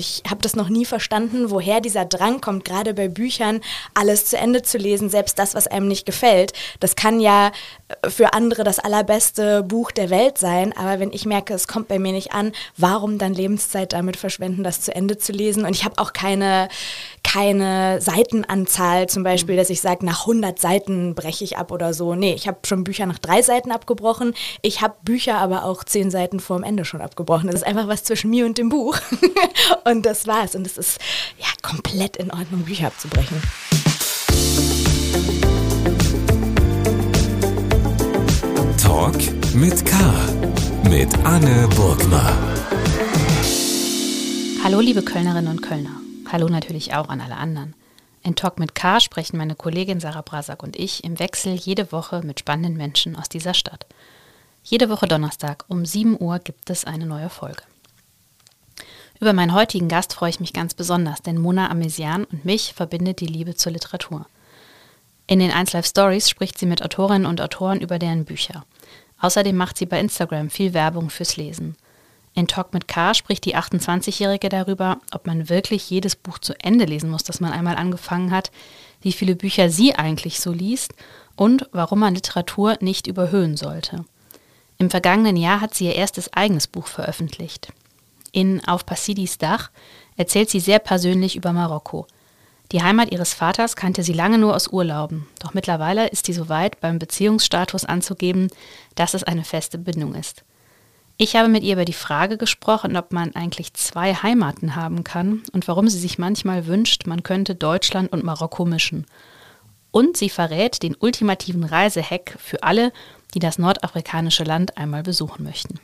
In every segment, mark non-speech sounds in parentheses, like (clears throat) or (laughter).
Ich habe das noch nie verstanden, woher dieser Drang kommt, gerade bei Büchern alles zu Ende zu lesen, selbst das, was einem nicht gefällt. Das kann ja äh, für andere das allerbeste Buch der Welt sein, aber wenn ich merke, es kommt bei mir nicht an, warum dann Lebenszeit damit verschwenden, das zu Ende zu lesen? Und ich habe auch keine, keine Seitenanzahl zum Beispiel, dass ich sage, nach 100 Seiten breche ich ab oder so. Nee, ich habe schon Bücher nach drei Seiten abgebrochen. Ich habe Bücher aber auch zehn Seiten vor dem Ende schon abgebrochen. Das ist einfach was zwischen mir und dem Buch. (laughs) Und das war's. Und es ist ja komplett in Ordnung, Bücher abzubrechen. Talk mit K. Mit Anne Burgner. Hallo, liebe Kölnerinnen und Kölner. Hallo natürlich auch an alle anderen. In Talk mit K sprechen meine Kollegin Sarah Brasak und ich im Wechsel jede Woche mit spannenden Menschen aus dieser Stadt. Jede Woche Donnerstag um 7 Uhr gibt es eine neue Folge. Über meinen heutigen Gast freue ich mich ganz besonders, denn Mona Amesian und mich verbindet die Liebe zur Literatur. In den 1 Live Stories spricht sie mit Autorinnen und Autoren über deren Bücher. Außerdem macht sie bei Instagram viel Werbung fürs Lesen. In Talk mit K spricht die 28-Jährige darüber, ob man wirklich jedes Buch zu Ende lesen muss, das man einmal angefangen hat, wie viele Bücher sie eigentlich so liest und warum man Literatur nicht überhöhen sollte. Im vergangenen Jahr hat sie ihr erstes eigenes Buch veröffentlicht. In Auf Passidis Dach erzählt sie sehr persönlich über Marokko. Die Heimat ihres Vaters kannte sie lange nur aus Urlauben, doch mittlerweile ist sie so weit, beim Beziehungsstatus anzugeben, dass es eine feste Bindung ist. Ich habe mit ihr über die Frage gesprochen, ob man eigentlich zwei Heimaten haben kann und warum sie sich manchmal wünscht, man könnte Deutschland und Marokko mischen. Und sie verrät den ultimativen Reisehack für alle, die das nordafrikanische Land einmal besuchen möchten.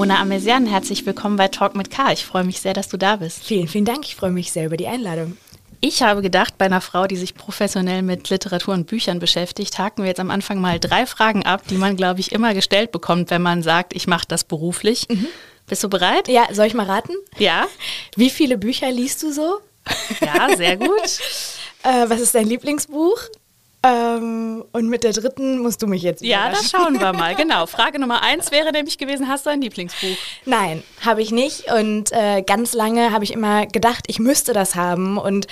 Mona Amesian, herzlich willkommen bei Talk mit K. Ich freue mich sehr, dass du da bist. Vielen, vielen Dank. Ich freue mich sehr über die Einladung. Ich habe gedacht, bei einer Frau, die sich professionell mit Literatur und Büchern beschäftigt, haken wir jetzt am Anfang mal drei Fragen ab, die man, glaube ich, immer gestellt bekommt, wenn man sagt, ich mache das beruflich. Mhm. Bist du bereit? Ja, soll ich mal raten? Ja. Wie viele Bücher liest du so? Ja, sehr gut. (laughs) äh, was ist dein Lieblingsbuch? Ähm, und mit der dritten musst du mich jetzt Ja, das schauen wir mal. (laughs) Genau. Frage Nummer eins wäre nämlich gewesen, hast du ein Lieblingsbuch? Nein, habe ich nicht. Und äh, ganz lange habe ich immer gedacht, ich müsste das haben und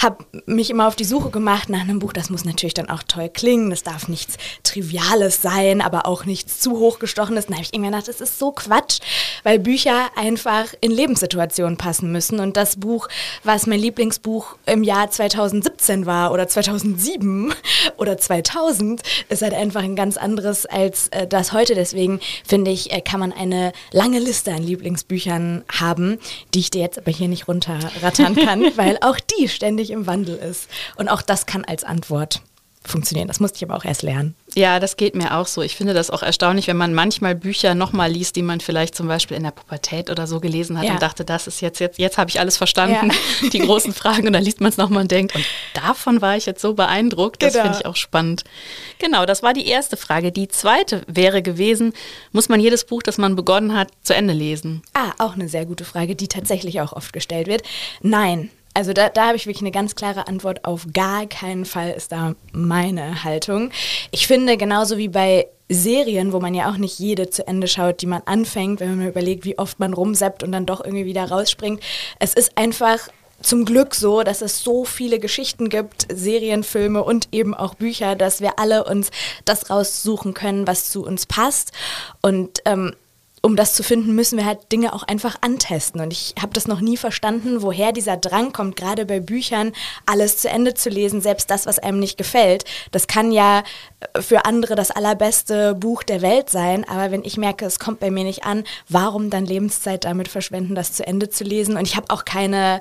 habe mich immer auf die Suche gemacht nach einem Buch. Das muss natürlich dann auch toll klingen. Das darf nichts Triviales sein, aber auch nichts zu hochgestochenes. Dann habe ich immer gedacht, das ist so Quatsch, weil Bücher einfach in Lebenssituationen passen müssen. Und das Buch, was mein Lieblingsbuch im Jahr 2017 war oder 2007, (laughs) oder 2000 ist halt einfach ein ganz anderes als äh, das heute. Deswegen finde ich, äh, kann man eine lange Liste an Lieblingsbüchern haben, die ich dir jetzt aber hier nicht runterrattern (laughs) kann, weil auch die ständig im Wandel ist. Und auch das kann als Antwort funktionieren. Das musste ich aber auch erst lernen. Ja, das geht mir auch so. Ich finde das auch erstaunlich, wenn man manchmal Bücher nochmal liest, die man vielleicht zum Beispiel in der Pubertät oder so gelesen hat ja. und dachte, das ist jetzt, jetzt, jetzt habe ich alles verstanden, ja. (laughs) die großen Fragen und dann liest man es nochmal und denkt, und davon war ich jetzt so beeindruckt. Das genau. finde ich auch spannend. Genau, das war die erste Frage. Die zweite wäre gewesen, muss man jedes Buch, das man begonnen hat, zu Ende lesen? Ah, auch eine sehr gute Frage, die tatsächlich auch oft gestellt wird. Nein, also da, da habe ich wirklich eine ganz klare Antwort auf gar keinen Fall ist da meine Haltung. Ich finde, genauso wie bei Serien, wo man ja auch nicht jede zu Ende schaut, die man anfängt, wenn man überlegt, wie oft man rumseppt und dann doch irgendwie wieder rausspringt. Es ist einfach zum Glück so, dass es so viele Geschichten gibt, Serienfilme und eben auch Bücher, dass wir alle uns das raussuchen können, was zu uns passt. Und ähm, um das zu finden, müssen wir halt Dinge auch einfach antesten. Und ich habe das noch nie verstanden, woher dieser Drang kommt, gerade bei Büchern alles zu Ende zu lesen, selbst das, was einem nicht gefällt. Das kann ja äh, für andere das allerbeste Buch der Welt sein, aber wenn ich merke, es kommt bei mir nicht an, warum dann Lebenszeit damit verschwenden, das zu Ende zu lesen? Und ich habe auch keine,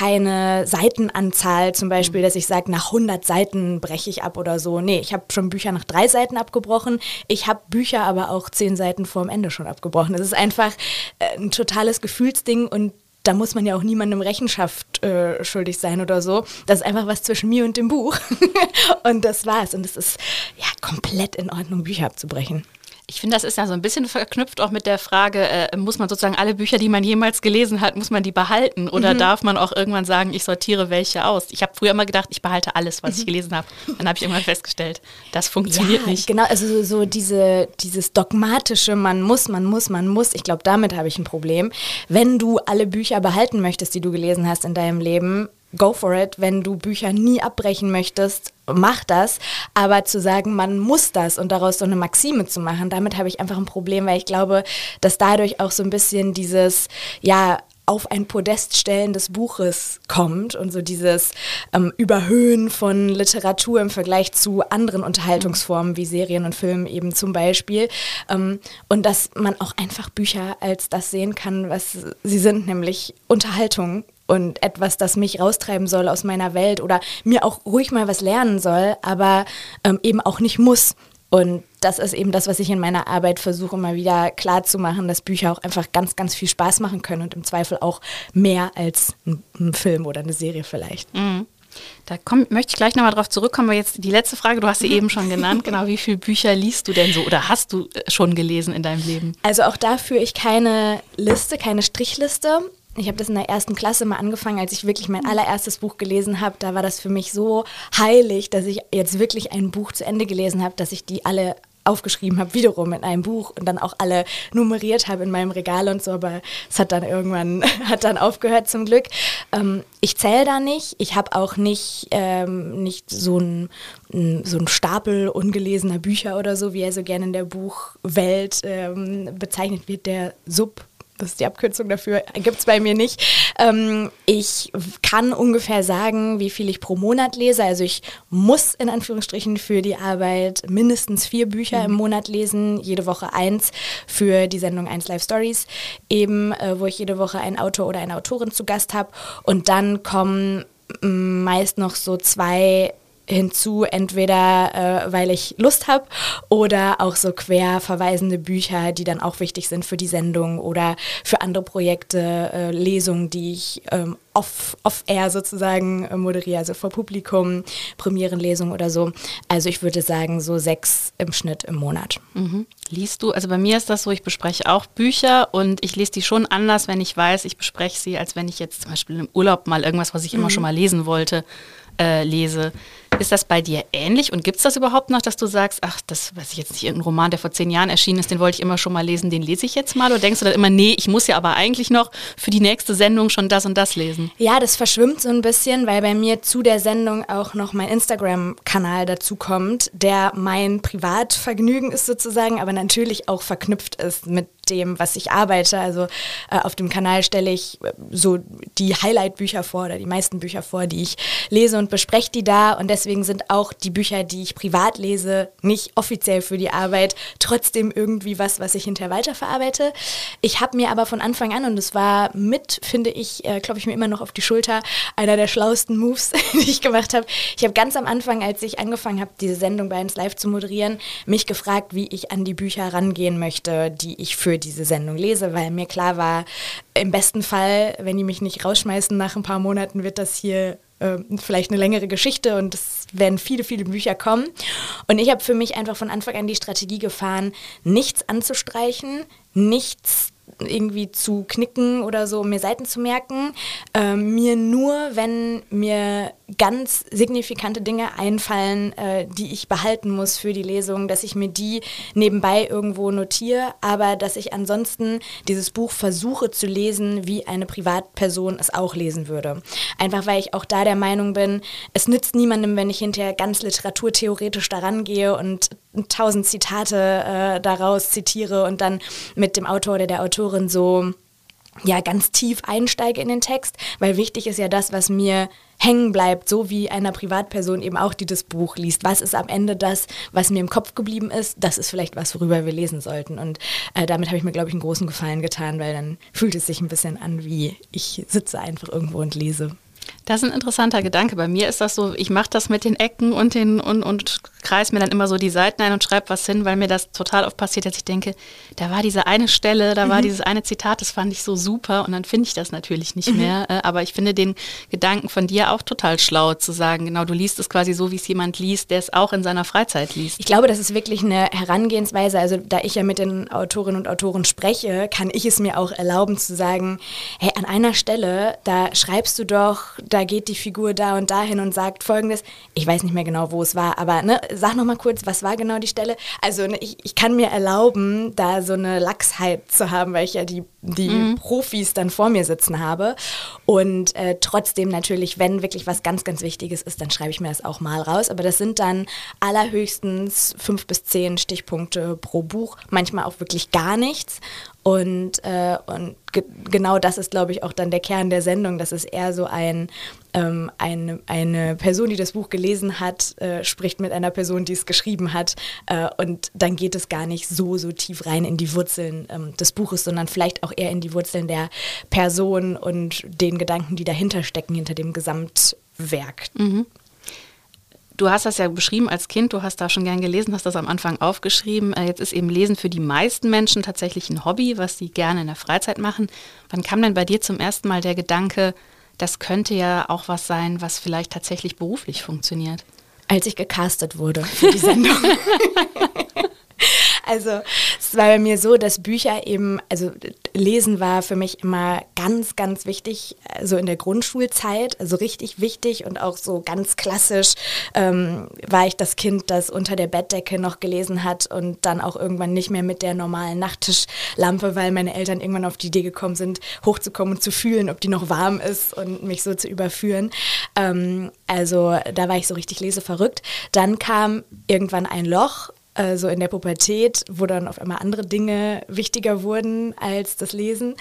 keine Seitenanzahl zum Beispiel, dass ich sage, nach 100 Seiten breche ich ab oder so. Nee, ich habe schon Bücher nach drei Seiten abgebrochen. Ich habe Bücher aber auch zehn Seiten vor dem Ende schon abgebrochen. Es ist einfach äh, ein totales Gefühlsding und da muss man ja auch niemandem Rechenschaft äh, schuldig sein oder so. Das ist einfach was zwischen mir und dem Buch. (laughs) und das war's. Und es ist ja komplett in Ordnung, Bücher abzubrechen. Ich finde, das ist ja so ein bisschen verknüpft auch mit der Frage, äh, muss man sozusagen alle Bücher, die man jemals gelesen hat, muss man die behalten? Oder mhm. darf man auch irgendwann sagen, ich sortiere welche aus? Ich habe früher immer gedacht, ich behalte alles, was mhm. ich gelesen habe. Dann habe ich irgendwann festgestellt, das funktioniert ja, nicht. Genau, also so, so diese, dieses dogmatische, man muss, man muss, man muss, ich glaube, damit habe ich ein Problem. Wenn du alle Bücher behalten möchtest, die du gelesen hast in deinem Leben, go for it. Wenn du Bücher nie abbrechen möchtest, mach das. Aber zu sagen, man muss das und daraus so eine Maxime zu machen, damit habe ich einfach ein Problem, weil ich glaube, dass dadurch auch so ein bisschen dieses, ja, auf ein Podest stellen des Buches kommt und so dieses ähm, Überhöhen von Literatur im Vergleich zu anderen Unterhaltungsformen wie Serien und Filmen eben zum Beispiel. Ähm, und dass man auch einfach Bücher als das sehen kann, was sie sind, nämlich Unterhaltung und etwas, das mich raustreiben soll aus meiner Welt oder mir auch ruhig mal was lernen soll, aber ähm, eben auch nicht muss. Und das ist eben das, was ich in meiner Arbeit versuche, immer wieder klar zu machen, dass Bücher auch einfach ganz, ganz viel Spaß machen können und im Zweifel auch mehr als ein, ein Film oder eine Serie vielleicht. Mhm. Da komm, möchte ich gleich nochmal drauf zurückkommen, aber jetzt die letzte Frage, du hast sie mhm. eben schon genannt, genau, wie viele Bücher liest du denn so oder hast du äh, schon gelesen in deinem Leben? Also auch da führe ich keine Liste, keine Strichliste ich habe das in der ersten Klasse mal angefangen, als ich wirklich mein allererstes Buch gelesen habe. Da war das für mich so heilig, dass ich jetzt wirklich ein Buch zu Ende gelesen habe, dass ich die alle aufgeschrieben habe, wiederum in einem Buch und dann auch alle nummeriert habe in meinem Regal und so, aber es hat dann irgendwann, (laughs) hat dann aufgehört zum Glück. Ähm, ich zähle da nicht, ich habe auch nicht, ähm, nicht so ein so Stapel ungelesener Bücher oder so, wie er so gerne in der Buchwelt ähm, bezeichnet wird, der Sub das ist die Abkürzung dafür, gibt es bei mir nicht. Ähm, ich kann ungefähr sagen, wie viel ich pro Monat lese. Also ich muss in Anführungsstrichen für die Arbeit mindestens vier Bücher mhm. im Monat lesen, jede Woche eins für die Sendung 1 Live Stories, eben äh, wo ich jede Woche einen Autor oder eine Autorin zu Gast habe. Und dann kommen meist noch so zwei hinzu, entweder äh, weil ich Lust habe oder auch so quer verweisende Bücher, die dann auch wichtig sind für die Sendung oder für andere Projekte, äh, Lesungen, die ich ähm, off, off-air sozusagen äh, moderiere, also vor Publikum, Premierenlesung oder so. Also ich würde sagen, so sechs im Schnitt im Monat. Mhm. Liest du, also bei mir ist das so, ich bespreche auch Bücher und ich lese die schon anders, wenn ich weiß, ich bespreche sie, als wenn ich jetzt zum Beispiel im Urlaub mal irgendwas, was ich mhm. immer schon mal lesen wollte, äh, lese. Ist das bei dir ähnlich und gibt es das überhaupt noch, dass du sagst, ach, das weiß ich jetzt nicht, irgendein Roman, der vor zehn Jahren erschienen ist, den wollte ich immer schon mal lesen, den lese ich jetzt mal? Oder denkst du dann immer, nee, ich muss ja aber eigentlich noch für die nächste Sendung schon das und das lesen? Ja, das verschwimmt so ein bisschen, weil bei mir zu der Sendung auch noch mein Instagram-Kanal dazu kommt, der mein Privatvergnügen ist sozusagen, aber natürlich auch verknüpft ist mit dem, was ich arbeite. Also äh, auf dem Kanal stelle ich äh, so die Highlight-Bücher vor oder die meisten Bücher vor, die ich lese und bespreche die da. Und deswegen sind auch die Bücher, die ich privat lese, nicht offiziell für die Arbeit, trotzdem irgendwie was, was ich hinterher weiterverarbeite. Ich habe mir aber von Anfang an, und es war mit, finde ich, äh, glaube ich mir immer noch auf die Schulter, einer der schlauesten Moves, (laughs) die ich gemacht habe. Ich habe ganz am Anfang, als ich angefangen habe, diese Sendung bei uns live zu moderieren, mich gefragt, wie ich an die Bücher rangehen möchte, die ich für diese Sendung lese, weil mir klar war, im besten Fall, wenn die mich nicht rausschmeißen nach ein paar Monaten, wird das hier äh, vielleicht eine längere Geschichte und es werden viele, viele Bücher kommen. Und ich habe für mich einfach von Anfang an die Strategie gefahren, nichts anzustreichen, nichts irgendwie zu knicken oder so, um mir Seiten zu merken. Ähm, mir nur, wenn mir ganz signifikante Dinge einfallen, äh, die ich behalten muss für die Lesung, dass ich mir die nebenbei irgendwo notiere, aber dass ich ansonsten dieses Buch versuche zu lesen, wie eine Privatperson es auch lesen würde. Einfach weil ich auch da der Meinung bin, es nützt niemandem, wenn ich hinterher ganz literaturtheoretisch daran gehe und tausend Zitate äh, daraus zitiere und dann mit dem Autor oder der Autorin so ja ganz tief einsteige in den Text, weil wichtig ist ja das, was mir hängen bleibt, so wie einer Privatperson eben auch, die das Buch liest. Was ist am Ende das, was mir im Kopf geblieben ist? Das ist vielleicht was, worüber wir lesen sollten. Und äh, damit habe ich mir, glaube ich, einen großen Gefallen getan, weil dann fühlt es sich ein bisschen an, wie ich sitze einfach irgendwo und lese. Das ist ein interessanter Gedanke. Bei mir ist das so, ich mache das mit den Ecken und den und, und kreis mir dann immer so die Seiten ein und schreibe was hin, weil mir das total oft passiert, dass ich denke, da war diese eine Stelle, da war mhm. dieses eine Zitat, das fand ich so super und dann finde ich das natürlich nicht mhm. mehr. Äh, aber ich finde den Gedanken von dir auch total schlau zu sagen, genau, du liest es quasi so, wie es jemand liest, der es auch in seiner Freizeit liest. Ich glaube, das ist wirklich eine Herangehensweise. Also da ich ja mit den Autorinnen und Autoren spreche, kann ich es mir auch erlauben zu sagen, hey, an einer Stelle, da schreibst du doch, da geht die Figur da und dahin und sagt folgendes. Ich weiß nicht mehr genau, wo es war, aber ne, sag noch mal kurz, was war genau die Stelle? Also ne, ich, ich kann mir erlauben, da so eine Lachsheit zu haben, weil ich ja die, die mhm. Profis dann vor mir sitzen habe. Und äh, trotzdem natürlich, wenn wirklich was ganz, ganz Wichtiges ist, dann schreibe ich mir das auch mal raus. Aber das sind dann allerhöchstens fünf bis zehn Stichpunkte pro Buch, manchmal auch wirklich gar nichts. Und, äh, und ge genau das ist, glaube ich, auch dann der Kern der Sendung. Das ist eher so ein, ähm, eine, eine Person, die das Buch gelesen hat, äh, spricht mit einer Person, die es geschrieben hat. Äh, und dann geht es gar nicht so, so tief rein in die Wurzeln ähm, des Buches, sondern vielleicht auch eher in die Wurzeln der Person und den Gedanken, die dahinter stecken, hinter dem Gesamtwerk. Mhm. Du hast das ja beschrieben als Kind, du hast da schon gern gelesen, hast das am Anfang aufgeschrieben. Äh, jetzt ist eben Lesen für die meisten Menschen tatsächlich ein Hobby, was sie gerne in der Freizeit machen. Wann kam denn bei dir zum ersten Mal der Gedanke, das könnte ja auch was sein, was vielleicht tatsächlich beruflich funktioniert? Als ich gecastet wurde für die (laughs) Sendung. (laughs) Also es war bei mir so, dass Bücher eben, also Lesen war für mich immer ganz, ganz wichtig, so also in der Grundschulzeit, also richtig wichtig und auch so ganz klassisch ähm, war ich das Kind, das unter der Bettdecke noch gelesen hat und dann auch irgendwann nicht mehr mit der normalen Nachttischlampe, weil meine Eltern irgendwann auf die Idee gekommen sind, hochzukommen und zu fühlen, ob die noch warm ist und mich so zu überführen. Ähm, also da war ich so richtig leseverrückt. Dann kam irgendwann ein Loch äh, so in der Pubertät, wo dann auf einmal andere Dinge wichtiger wurden als das Lesen.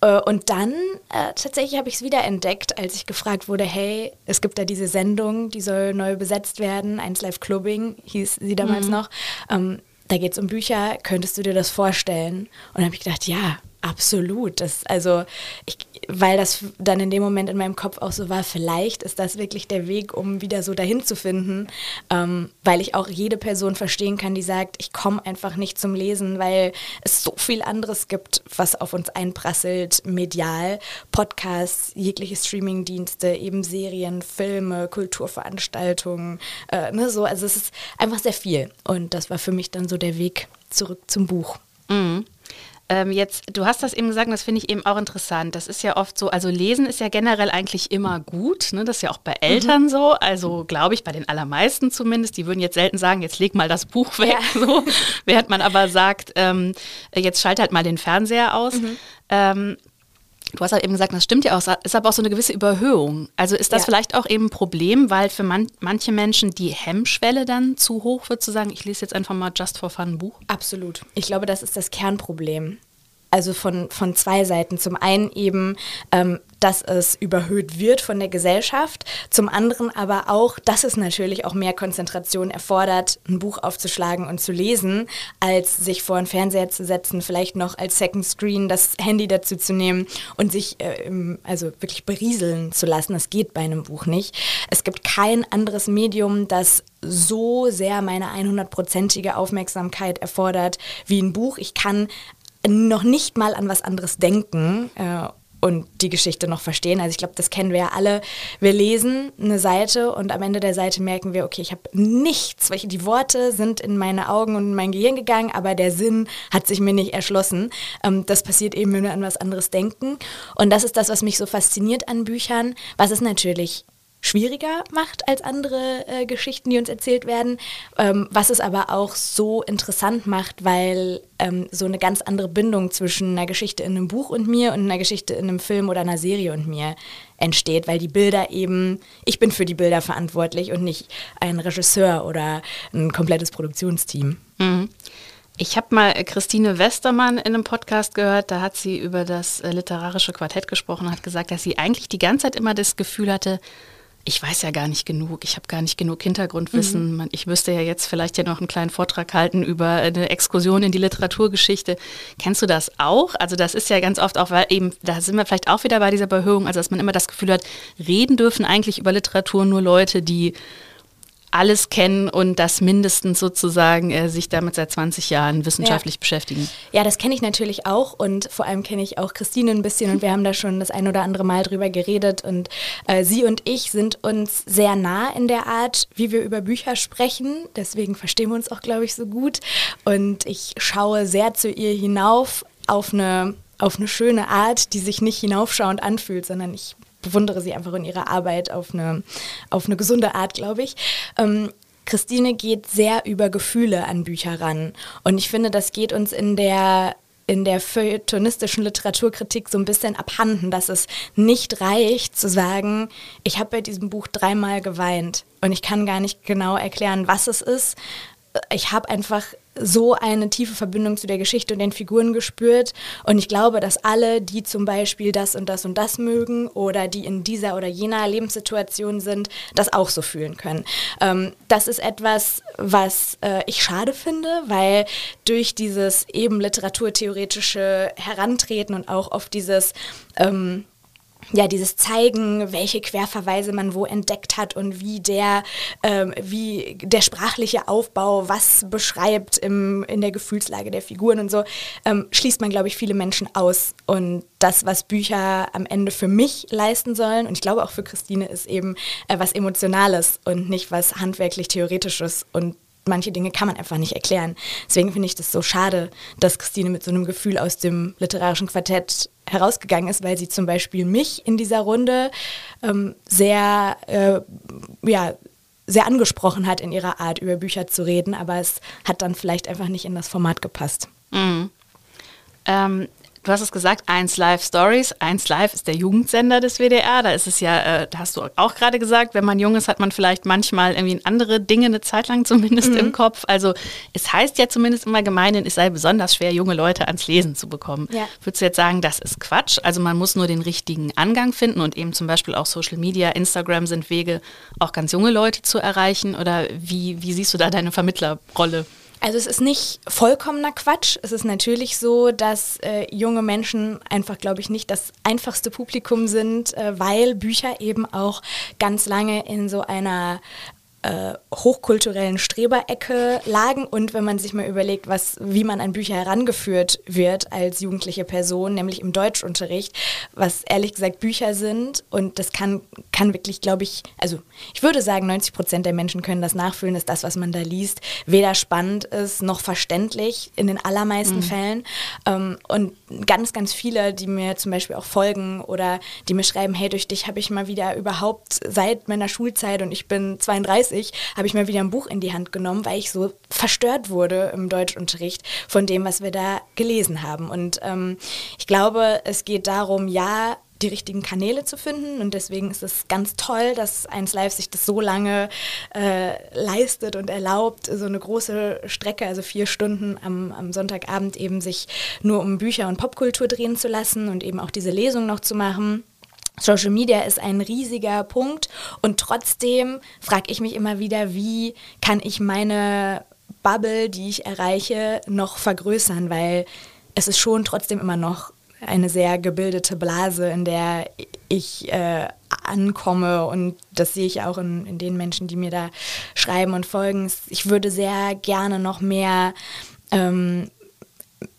Äh, und dann äh, tatsächlich habe ich es wieder entdeckt, als ich gefragt wurde, hey, es gibt da diese Sendung, die soll neu besetzt werden, 1 Live Clubbing hieß sie damals mhm. noch. Ähm, da geht es um Bücher, könntest du dir das vorstellen? Und dann habe ich gedacht, ja, Absolut. Das, also, ich, weil das dann in dem Moment in meinem Kopf auch so war, vielleicht ist das wirklich der Weg, um wieder so dahin zu finden, ähm, weil ich auch jede Person verstehen kann, die sagt, ich komme einfach nicht zum Lesen, weil es so viel anderes gibt, was auf uns einprasselt, medial, Podcasts, jegliche Streamingdienste, eben Serien, Filme, Kulturveranstaltungen, äh, ne, so. Also es ist einfach sehr viel. Und das war für mich dann so der Weg zurück zum Buch. Mhm. Ähm, jetzt, du hast das eben gesagt, das finde ich eben auch interessant. Das ist ja oft so, also Lesen ist ja generell eigentlich immer gut. Ne? Das ist ja auch bei Eltern mhm. so. Also glaube ich, bei den allermeisten zumindest. Die würden jetzt selten sagen, jetzt leg mal das Buch weg. Ja. (laughs) So. Während man aber sagt, ähm, jetzt schalt halt mal den Fernseher aus. Mhm. Ähm, Du hast halt eben gesagt, das stimmt ja auch, ist aber auch so eine gewisse Überhöhung. Also ist das ja. vielleicht auch eben ein Problem, weil für man, manche Menschen die Hemmschwelle dann zu hoch wird, zu sagen, ich lese jetzt einfach mal just for fun ein Buch? Absolut. Ich glaube, das ist das Kernproblem also von, von zwei Seiten. Zum einen eben, ähm, dass es überhöht wird von der Gesellschaft, zum anderen aber auch, dass es natürlich auch mehr Konzentration erfordert, ein Buch aufzuschlagen und zu lesen, als sich vor einen Fernseher zu setzen, vielleicht noch als Second Screen das Handy dazu zu nehmen und sich äh, also wirklich berieseln zu lassen. Das geht bei einem Buch nicht. Es gibt kein anderes Medium, das so sehr meine 100-prozentige Aufmerksamkeit erfordert wie ein Buch. Ich kann noch nicht mal an was anderes denken äh, und die Geschichte noch verstehen. Also ich glaube, das kennen wir ja alle. Wir lesen eine Seite und am Ende der Seite merken wir, okay, ich habe nichts. Welche die Worte sind in meine Augen und in mein Gehirn gegangen, aber der Sinn hat sich mir nicht erschlossen. Ähm, das passiert eben, wenn wir an was anderes denken. Und das ist das, was mich so fasziniert an Büchern, was es natürlich schwieriger macht als andere äh, Geschichten, die uns erzählt werden, ähm, was es aber auch so interessant macht, weil ähm, so eine ganz andere Bindung zwischen einer Geschichte in einem Buch und mir und einer Geschichte in einem Film oder einer Serie und mir entsteht, weil die Bilder eben, ich bin für die Bilder verantwortlich und nicht ein Regisseur oder ein komplettes Produktionsteam. Mhm. Ich habe mal Christine Westermann in einem Podcast gehört, da hat sie über das äh, literarische Quartett gesprochen, hat gesagt, dass sie eigentlich die ganze Zeit immer das Gefühl hatte, ich weiß ja gar nicht genug, ich habe gar nicht genug Hintergrundwissen. Mhm. Ich müsste ja jetzt vielleicht ja noch einen kleinen Vortrag halten über eine Exkursion in die Literaturgeschichte. Kennst du das auch? Also das ist ja ganz oft auch, weil eben, da sind wir vielleicht auch wieder bei dieser Behörung, also dass man immer das Gefühl hat, reden dürfen eigentlich über Literatur nur Leute, die alles kennen und das mindestens sozusagen äh, sich damit seit 20 Jahren wissenschaftlich ja. beschäftigen. Ja, das kenne ich natürlich auch und vor allem kenne ich auch Christine ein bisschen und wir haben da schon das ein oder andere Mal drüber geredet und äh, sie und ich sind uns sehr nah in der Art, wie wir über Bücher sprechen. Deswegen verstehen wir uns auch, glaube ich, so gut und ich schaue sehr zu ihr hinauf auf eine auf eine schöne Art, die sich nicht hinaufschauend anfühlt, sondern ich bewundere sie einfach in ihrer Arbeit auf eine, auf eine gesunde Art, glaube ich. Ähm, Christine geht sehr über Gefühle an Bücher ran. Und ich finde, das geht uns in der in der feuilletonistischen Literaturkritik so ein bisschen abhanden, dass es nicht reicht zu sagen, ich habe bei diesem Buch dreimal geweint und ich kann gar nicht genau erklären, was es ist. Ich habe einfach so eine tiefe Verbindung zu der Geschichte und den Figuren gespürt. Und ich glaube, dass alle, die zum Beispiel das und das und das mögen oder die in dieser oder jener Lebenssituation sind, das auch so fühlen können. Ähm, das ist etwas, was äh, ich schade finde, weil durch dieses eben literaturtheoretische Herantreten und auch auf dieses ähm, ja, dieses Zeigen, welche Querverweise man wo entdeckt hat und wie der, ähm, wie der sprachliche Aufbau was beschreibt im, in der Gefühlslage der Figuren und so, ähm, schließt man, glaube ich, viele Menschen aus. Und das, was Bücher am Ende für mich leisten sollen, und ich glaube auch für Christine, ist eben äh, was Emotionales und nicht was handwerklich-theoretisches. Und manche Dinge kann man einfach nicht erklären. Deswegen finde ich das so schade, dass Christine mit so einem Gefühl aus dem literarischen Quartett herausgegangen ist, weil sie zum Beispiel mich in dieser Runde ähm, sehr, äh, ja, sehr angesprochen hat in ihrer Art, über Bücher zu reden, aber es hat dann vielleicht einfach nicht in das Format gepasst. Mhm. Ähm, Du hast es gesagt, 1 Live Stories. 1 Live ist der Jugendsender des WDR. Da ist es ja, äh, da hast du auch gerade gesagt, wenn man jung ist, hat man vielleicht manchmal irgendwie andere Dinge eine Zeit lang (laughs) zumindest mhm. im Kopf. Also es heißt ja zumindest immer gemeinhin, es sei besonders schwer, junge Leute ans Lesen zu bekommen. Ja. Würdest du jetzt sagen, das ist Quatsch? Also man muss nur den richtigen Angang finden und eben zum Beispiel auch Social Media, Instagram sind Wege, auch ganz junge Leute zu erreichen. Oder wie, wie siehst du da deine Vermittlerrolle? Also es ist nicht vollkommener Quatsch. Es ist natürlich so, dass äh, junge Menschen einfach, glaube ich, nicht das einfachste Publikum sind, äh, weil Bücher eben auch ganz lange in so einer äh, hochkulturellen Streberecke lagen und wenn man sich mal überlegt, was, wie man an Bücher herangeführt wird als jugendliche Person, nämlich im Deutschunterricht, was ehrlich gesagt Bücher sind und das kann, kann wirklich, glaube ich, also ich würde sagen, 90 Prozent der Menschen können das nachfühlen, dass das, was man da liest, weder spannend ist noch verständlich in den allermeisten mhm. Fällen. Ähm, und ganz, ganz viele, die mir zum Beispiel auch folgen oder die mir schreiben, hey, durch dich habe ich mal wieder überhaupt seit meiner Schulzeit und ich bin 32 ich, habe ich mal wieder ein Buch in die Hand genommen, weil ich so verstört wurde im Deutschunterricht von dem, was wir da gelesen haben. Und ähm, ich glaube, es geht darum, ja, die richtigen Kanäle zu finden. Und deswegen ist es ganz toll, dass 1 Live sich das so lange äh, leistet und erlaubt, so eine große Strecke, also vier Stunden am, am, Sonntagabend eben sich nur um Bücher und Popkultur drehen zu lassen und eben auch diese Lesung noch zu machen. Social Media ist ein riesiger Punkt und trotzdem frage ich mich immer wieder, wie kann ich meine Bubble, die ich erreiche, noch vergrößern, weil es ist schon trotzdem immer noch eine sehr gebildete Blase, in der ich äh, ankomme und das sehe ich auch in, in den Menschen, die mir da schreiben und folgen. Ich würde sehr gerne noch mehr ähm,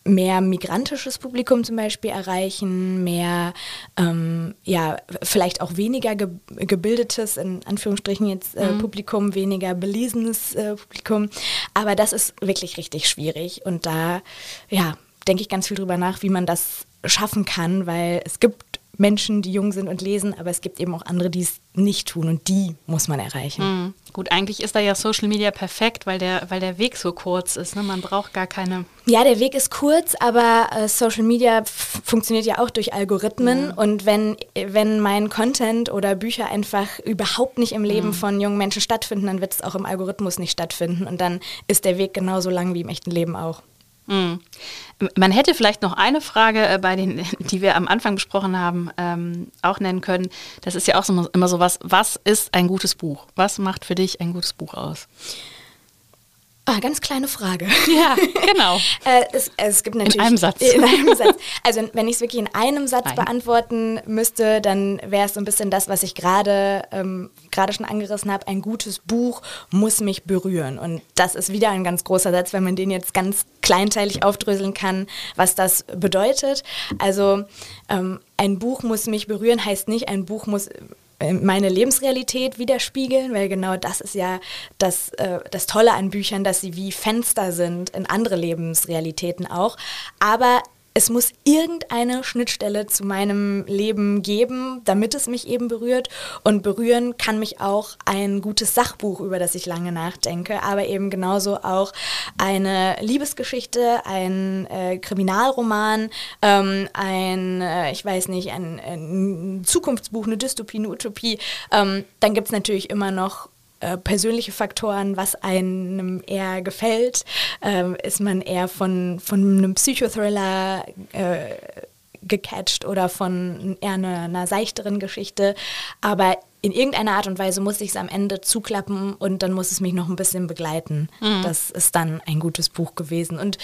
mehr migrantisches Publikum zum Beispiel erreichen, mehr, ähm, ja, vielleicht auch weniger ge gebildetes, in Anführungsstrichen jetzt äh, mhm. Publikum, weniger belesenes äh, Publikum. Aber das ist wirklich richtig schwierig und da, ja, denke ich ganz viel drüber nach, wie man das schaffen kann, weil es gibt Menschen, die jung sind und lesen, aber es gibt eben auch andere, die es nicht tun und die muss man erreichen. Mhm. Gut, eigentlich ist da ja Social Media perfekt, weil der, weil der Weg so kurz ist. Ne? Man braucht gar keine. Ja, der Weg ist kurz, aber äh, Social Media funktioniert ja auch durch Algorithmen. Mhm. Und wenn, wenn mein Content oder Bücher einfach überhaupt nicht im Leben mhm. von jungen Menschen stattfinden, dann wird es auch im Algorithmus nicht stattfinden. Und dann ist der Weg genauso lang wie im echten Leben auch. Mhm. Man hätte vielleicht noch eine Frage äh, bei den, (laughs) die wir am Anfang besprochen haben, ähm, auch nennen können. Das ist ja auch so, immer so was. Was ist ein gutes Buch? Was macht für dich ein gutes Buch aus? Ah, ganz kleine Frage. Ja, genau. (laughs) äh, es, es, gibt natürlich. In einem Satz. In einem Satz. Also, wenn ich es wirklich in einem Satz Nein. beantworten müsste, dann wäre es so ein bisschen das, was ich gerade ähm, schon angerissen habe. Ein gutes Buch muss mich berühren. Und das ist wieder ein ganz großer Satz, wenn man den jetzt ganz kleinteilig aufdröseln kann, was das bedeutet. Also, ähm, ein Buch muss mich berühren heißt nicht, ein Buch muss meine Lebensrealität widerspiegeln, weil genau das ist ja das, äh, das Tolle an Büchern, dass sie wie Fenster sind in andere Lebensrealitäten auch. Aber es muss irgendeine Schnittstelle zu meinem Leben geben, damit es mich eben berührt. Und berühren kann mich auch ein gutes Sachbuch, über das ich lange nachdenke, aber eben genauso auch eine Liebesgeschichte, ein äh, Kriminalroman, ähm, ein, äh, ich weiß nicht, ein, ein, Zukunftsbuch, eine Dystopie, eine Utopie. Ähm, dann gibt es natürlich immer noch äh, persönliche Faktoren, was einem eher gefällt. Ähm, ist man eher von, von einem Psychothriller äh, gecatcht oder von eher einer, einer seichteren Geschichte. Aber in irgendeiner Art und Weise muss ich es am Ende zuklappen und dann muss es mich noch ein bisschen begleiten. Mhm. Das ist dann ein gutes Buch gewesen. Und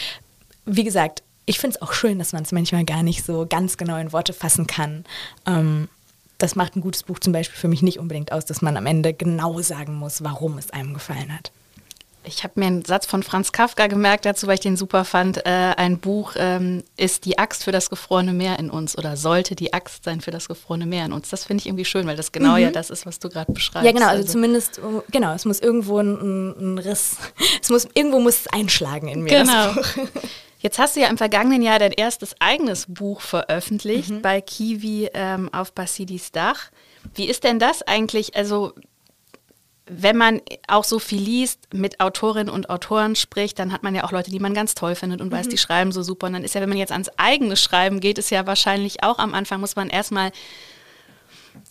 wie gesagt, ich finde es auch schön, dass man es manchmal gar nicht so ganz genau in Worte fassen kann. Ähm, das macht ein gutes Buch zum Beispiel für mich nicht unbedingt aus, dass man am Ende genau sagen muss, warum es einem gefallen hat. Ich habe mir einen Satz von Franz Kafka gemerkt dazu, weil ich den super fand. Äh, ein Buch ähm, ist die Axt für das gefrorene Meer in uns oder sollte die Axt sein für das gefrorene Meer in uns. Das finde ich irgendwie schön, weil das genau mhm. ja das ist, was du gerade beschreibst. Ja, genau, also, also, zumindest, genau, es muss irgendwo ein, ein, Riss, (laughs) es muss, irgendwo muss es einschlagen in mir. Genau. (laughs) Jetzt hast du ja im vergangenen Jahr dein erstes eigenes Buch veröffentlicht mhm. bei Kiwi ähm, auf Basidis Dach. Wie ist denn das eigentlich? Also wenn man auch so viel liest, mit Autorinnen und Autoren spricht, dann hat man ja auch Leute, die man ganz toll findet und mhm. weiß, die schreiben so super. Und dann ist ja, wenn man jetzt ans eigene Schreiben geht, ist ja wahrscheinlich auch am Anfang, muss man erstmal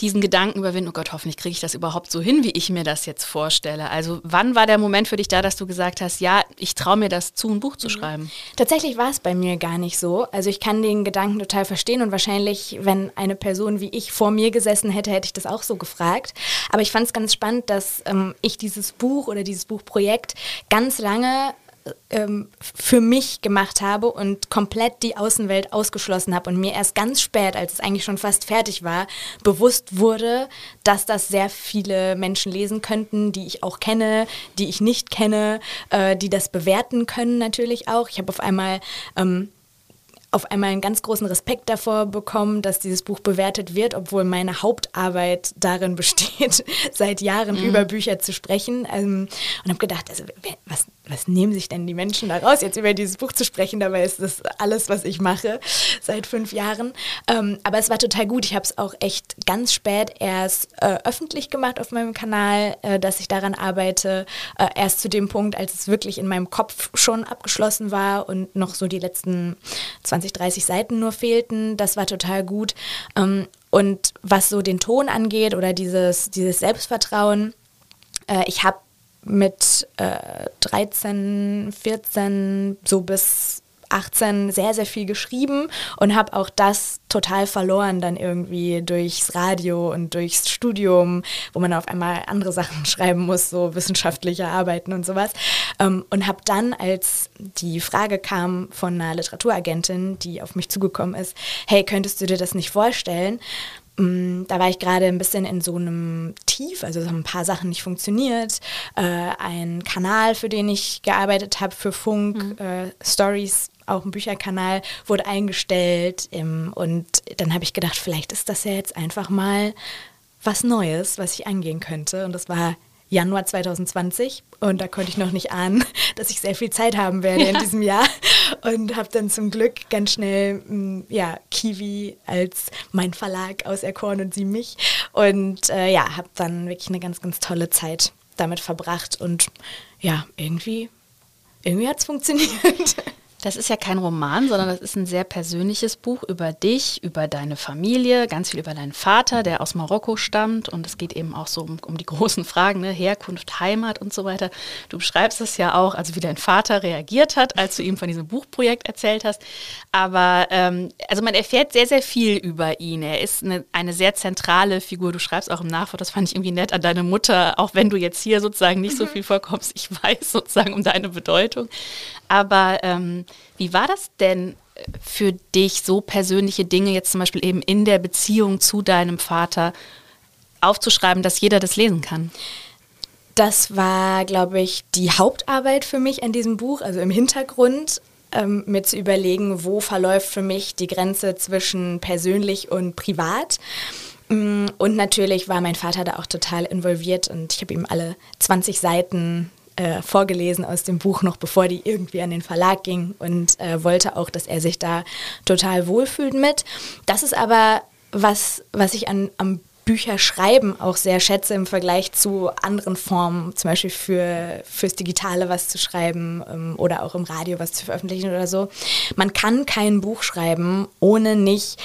diesen Gedanken überwinden, oh Gott, hoffentlich kriege ich das überhaupt so hin, wie ich mir das jetzt vorstelle. Also wann war der Moment für dich da, dass du gesagt hast, ja, ich traue mir das zu, ein Buch zu mhm. schreiben? Tatsächlich war es bei mir gar nicht so. Also ich kann den Gedanken total verstehen und wahrscheinlich, wenn eine Person wie ich vor mir gesessen hätte, hätte ich das auch so gefragt. Aber ich fand es ganz spannend, dass ähm, ich dieses Buch oder dieses Buchprojekt ganz lange ähm, für mich gemacht habe und komplett die Außenwelt ausgeschlossen habe und mir erst ganz spät, als es eigentlich schon fast fertig war, bewusst wurde, dass das sehr viele Menschen lesen könnten, die ich auch kenne, die ich nicht kenne, äh, die das bewerten können natürlich auch. Ich habe auf einmal ähm, auf einmal einen ganz großen Respekt davor bekommen, dass dieses Buch bewertet wird, obwohl meine Hauptarbeit darin besteht, (laughs) seit Jahren mhm. über Bücher zu sprechen. Ähm, und habe gedacht, also was, was nehmen sich denn die Menschen daraus, jetzt über dieses Buch zu sprechen? Dabei ist das alles, was ich mache (laughs) seit fünf Jahren. Ähm, aber es war total gut. Ich habe es auch echt ganz spät erst äh, öffentlich gemacht auf meinem Kanal, äh, dass ich daran arbeite. Äh, erst zu dem Punkt, als es wirklich in meinem Kopf schon abgeschlossen war und noch so die letzten 20, 30 Seiten nur fehlten. Das war total gut. Ähm, und was so den Ton angeht oder dieses, dieses Selbstvertrauen, äh, ich habe mit äh, 13, 14 so bis 18 sehr, sehr viel geschrieben und habe auch das total verloren dann irgendwie durchs Radio und durchs Studium, wo man auf einmal andere Sachen (laughs) schreiben muss, so wissenschaftliche Arbeiten und sowas. Ähm, und habe dann, als die Frage kam von einer Literaturagentin, die auf mich zugekommen ist, hey, könntest du dir das nicht vorstellen? Mm, da war ich gerade ein bisschen in so einem Tief, also es haben ein paar Sachen nicht funktioniert. Äh, ein Kanal, für den ich gearbeitet habe, für Funk, mhm. äh, Stories, auch ein Bücherkanal, wurde eingestellt. Ähm, und dann habe ich gedacht, vielleicht ist das ja jetzt einfach mal was Neues, was ich angehen könnte. Und das war Januar 2020 und da konnte ich noch nicht ahnen, (laughs) dass ich sehr viel Zeit haben werde ja. in diesem Jahr und habe dann zum Glück ganz schnell mm, ja, Kiwi als mein Verlag auserkoren und sie mich und äh, ja, habe dann wirklich eine ganz, ganz tolle Zeit damit verbracht und ja, irgendwie, irgendwie hat es funktioniert. (laughs) Das ist ja kein Roman, sondern das ist ein sehr persönliches Buch über dich, über deine Familie, ganz viel über deinen Vater, der aus Marokko stammt. Und es geht eben auch so um, um die großen Fragen, ne? Herkunft, Heimat und so weiter. Du beschreibst es ja auch, also wie dein Vater reagiert hat, als du ihm von diesem Buchprojekt erzählt hast. Aber ähm, also man erfährt sehr, sehr viel über ihn. Er ist eine, eine sehr zentrale Figur. Du schreibst auch im Nachwort, das fand ich irgendwie nett, an deine Mutter, auch wenn du jetzt hier sozusagen nicht so viel vorkommst. Ich weiß sozusagen um deine Bedeutung. Aber ähm, wie war das denn äh, für dich, so persönliche Dinge jetzt zum Beispiel eben in der Beziehung zu deinem Vater aufzuschreiben, dass jeder das lesen kann? Das war, glaube ich, die Hauptarbeit für mich an diesem Buch, also im Hintergrund ähm, mir zu überlegen, wo verläuft für mich die Grenze zwischen persönlich und privat. Mm, und natürlich war mein Vater da auch total involviert und ich habe ihm alle 20 Seiten äh, vorgelesen aus dem Buch, noch bevor die irgendwie an den Verlag ging und äh, wollte auch, dass er sich da total wohlfühlt mit. Das ist aber was, was ich an, am Bücherschreiben auch sehr schätze im Vergleich zu anderen Formen, zum Beispiel für, fürs Digitale was zu schreiben ähm, oder auch im Radio was zu veröffentlichen oder so. Man kann kein Buch schreiben, ohne nicht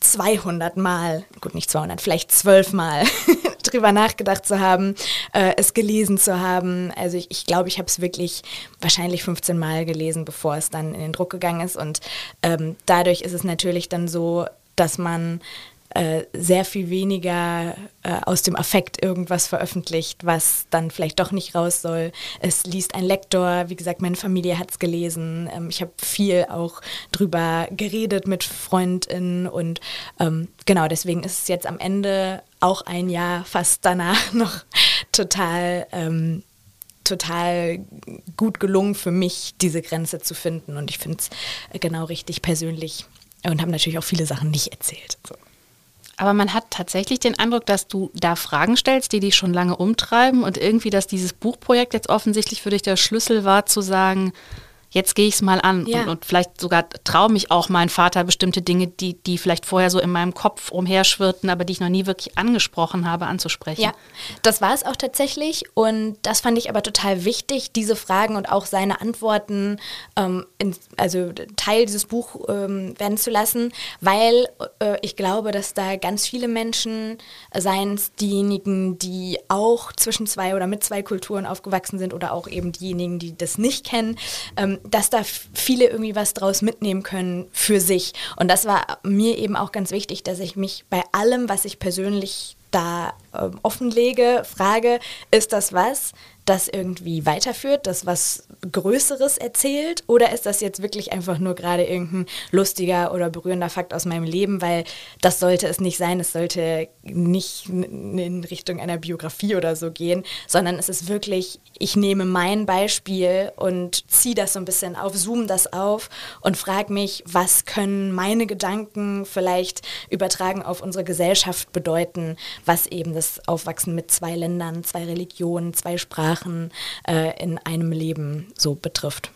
200 Mal, gut nicht 200, vielleicht 12 Mal (laughs) drüber nachgedacht zu haben, äh, es gelesen zu haben. Also ich glaube, ich, glaub, ich habe es wirklich wahrscheinlich 15 Mal gelesen, bevor es dann in den Druck gegangen ist. Und ähm, dadurch ist es natürlich dann so, dass man äh, sehr viel weniger äh, aus dem Affekt irgendwas veröffentlicht, was dann vielleicht doch nicht raus soll. Es liest ein Lektor, wie gesagt, meine Familie hat es gelesen. Ähm, ich habe viel auch drüber geredet mit Freundinnen und ähm, genau deswegen ist es jetzt am Ende auch ein Jahr fast danach (laughs) noch total. Ähm, total gut gelungen für mich, diese Grenze zu finden. Und ich finde es genau richtig persönlich und habe natürlich auch viele Sachen nicht erzählt. So. Aber man hat tatsächlich den Eindruck, dass du da Fragen stellst, die dich schon lange umtreiben und irgendwie, dass dieses Buchprojekt jetzt offensichtlich für dich der Schlüssel war, zu sagen, jetzt gehe ich es mal an ja. und, und, vielleicht sogar traue mich auch mein Vater bestimmte Dinge, die, die vielleicht vorher so in meinem Kopf umherschwirrten, aber die ich noch nie wirklich angesprochen habe, anzusprechen. Ja, das war es auch tatsächlich und das fand ich aber total wichtig, diese Fragen und auch seine Antworten, ähm, in, also Teil dieses Buch ähm, werden zu lassen, weil äh, ich glaube, dass da ganz viele Menschen, äh, seien es diejenigen, die auch zwischen zwei oder mit zwei Kulturen aufgewachsen sind oder auch eben diejenigen, die das nicht kennen, ähm, dass da viele irgendwie was draus mitnehmen können für sich. Und das war mir eben auch ganz wichtig, dass ich mich bei allem, was ich persönlich da äh, offenlege, frage, ist das was, das irgendwie weiterführt, das was Größeres erzählt? Oder ist das jetzt wirklich einfach nur gerade irgendein lustiger oder berührender Fakt aus meinem Leben? Weil das sollte es nicht sein. Es sollte nicht in Richtung einer Biografie oder so gehen, sondern es ist wirklich, ich nehme mein Beispiel und ziehe das so ein bisschen auf, zoome das auf und frage mich, was können meine Gedanken vielleicht übertragen auf unsere Gesellschaft bedeuten, was eben das Aufwachsen mit zwei Ländern, zwei Religionen, zwei Sprachen, Sachen äh, in einem Leben so betrifft.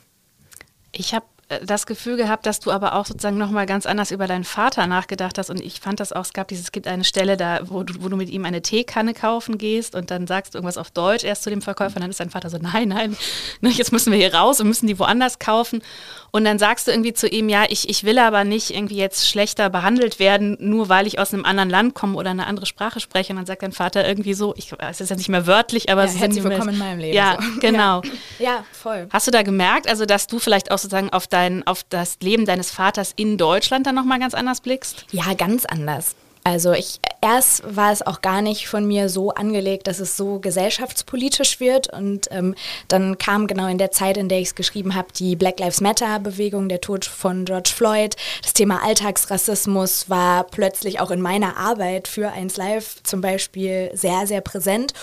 Ich habe äh, das Gefühl gehabt, dass du aber auch sozusagen nochmal ganz anders über deinen Vater nachgedacht hast. Und ich fand das auch, es gab dieses, es gibt eine Stelle da, wo du, wo du mit ihm eine Teekanne kaufen gehst und dann sagst du irgendwas auf Deutsch erst zu dem Verkäufer und dann ist dein Vater so, nein, nein, ne, (laughs) jetzt müssen wir hier raus und müssen die woanders kaufen. Und dann sagst du irgendwie zu ihm, ja, ich, ich will aber nicht irgendwie jetzt schlechter behandelt werden, nur weil ich aus einem anderen Land komme oder eine andere Sprache spreche. Und dann sagt dein Vater irgendwie so, ich weiß es ja nicht mehr wörtlich, aber ja, herzlich willkommen in meinem Leben. Ja, so. (laughs) genau. Ja. ja, voll. Hast du da gemerkt, also dass du vielleicht auch sozusagen auf dein, auf das Leben deines Vaters in Deutschland dann nochmal ganz anders blickst? Ja, ganz anders. Also ich erst war es auch gar nicht von mir so angelegt, dass es so gesellschaftspolitisch wird. Und ähm, dann kam genau in der Zeit, in der ich es geschrieben habe, die Black Lives Matter-Bewegung, der Tod von George Floyd. Das Thema Alltagsrassismus war plötzlich auch in meiner Arbeit für 1 Live zum Beispiel sehr, sehr präsent.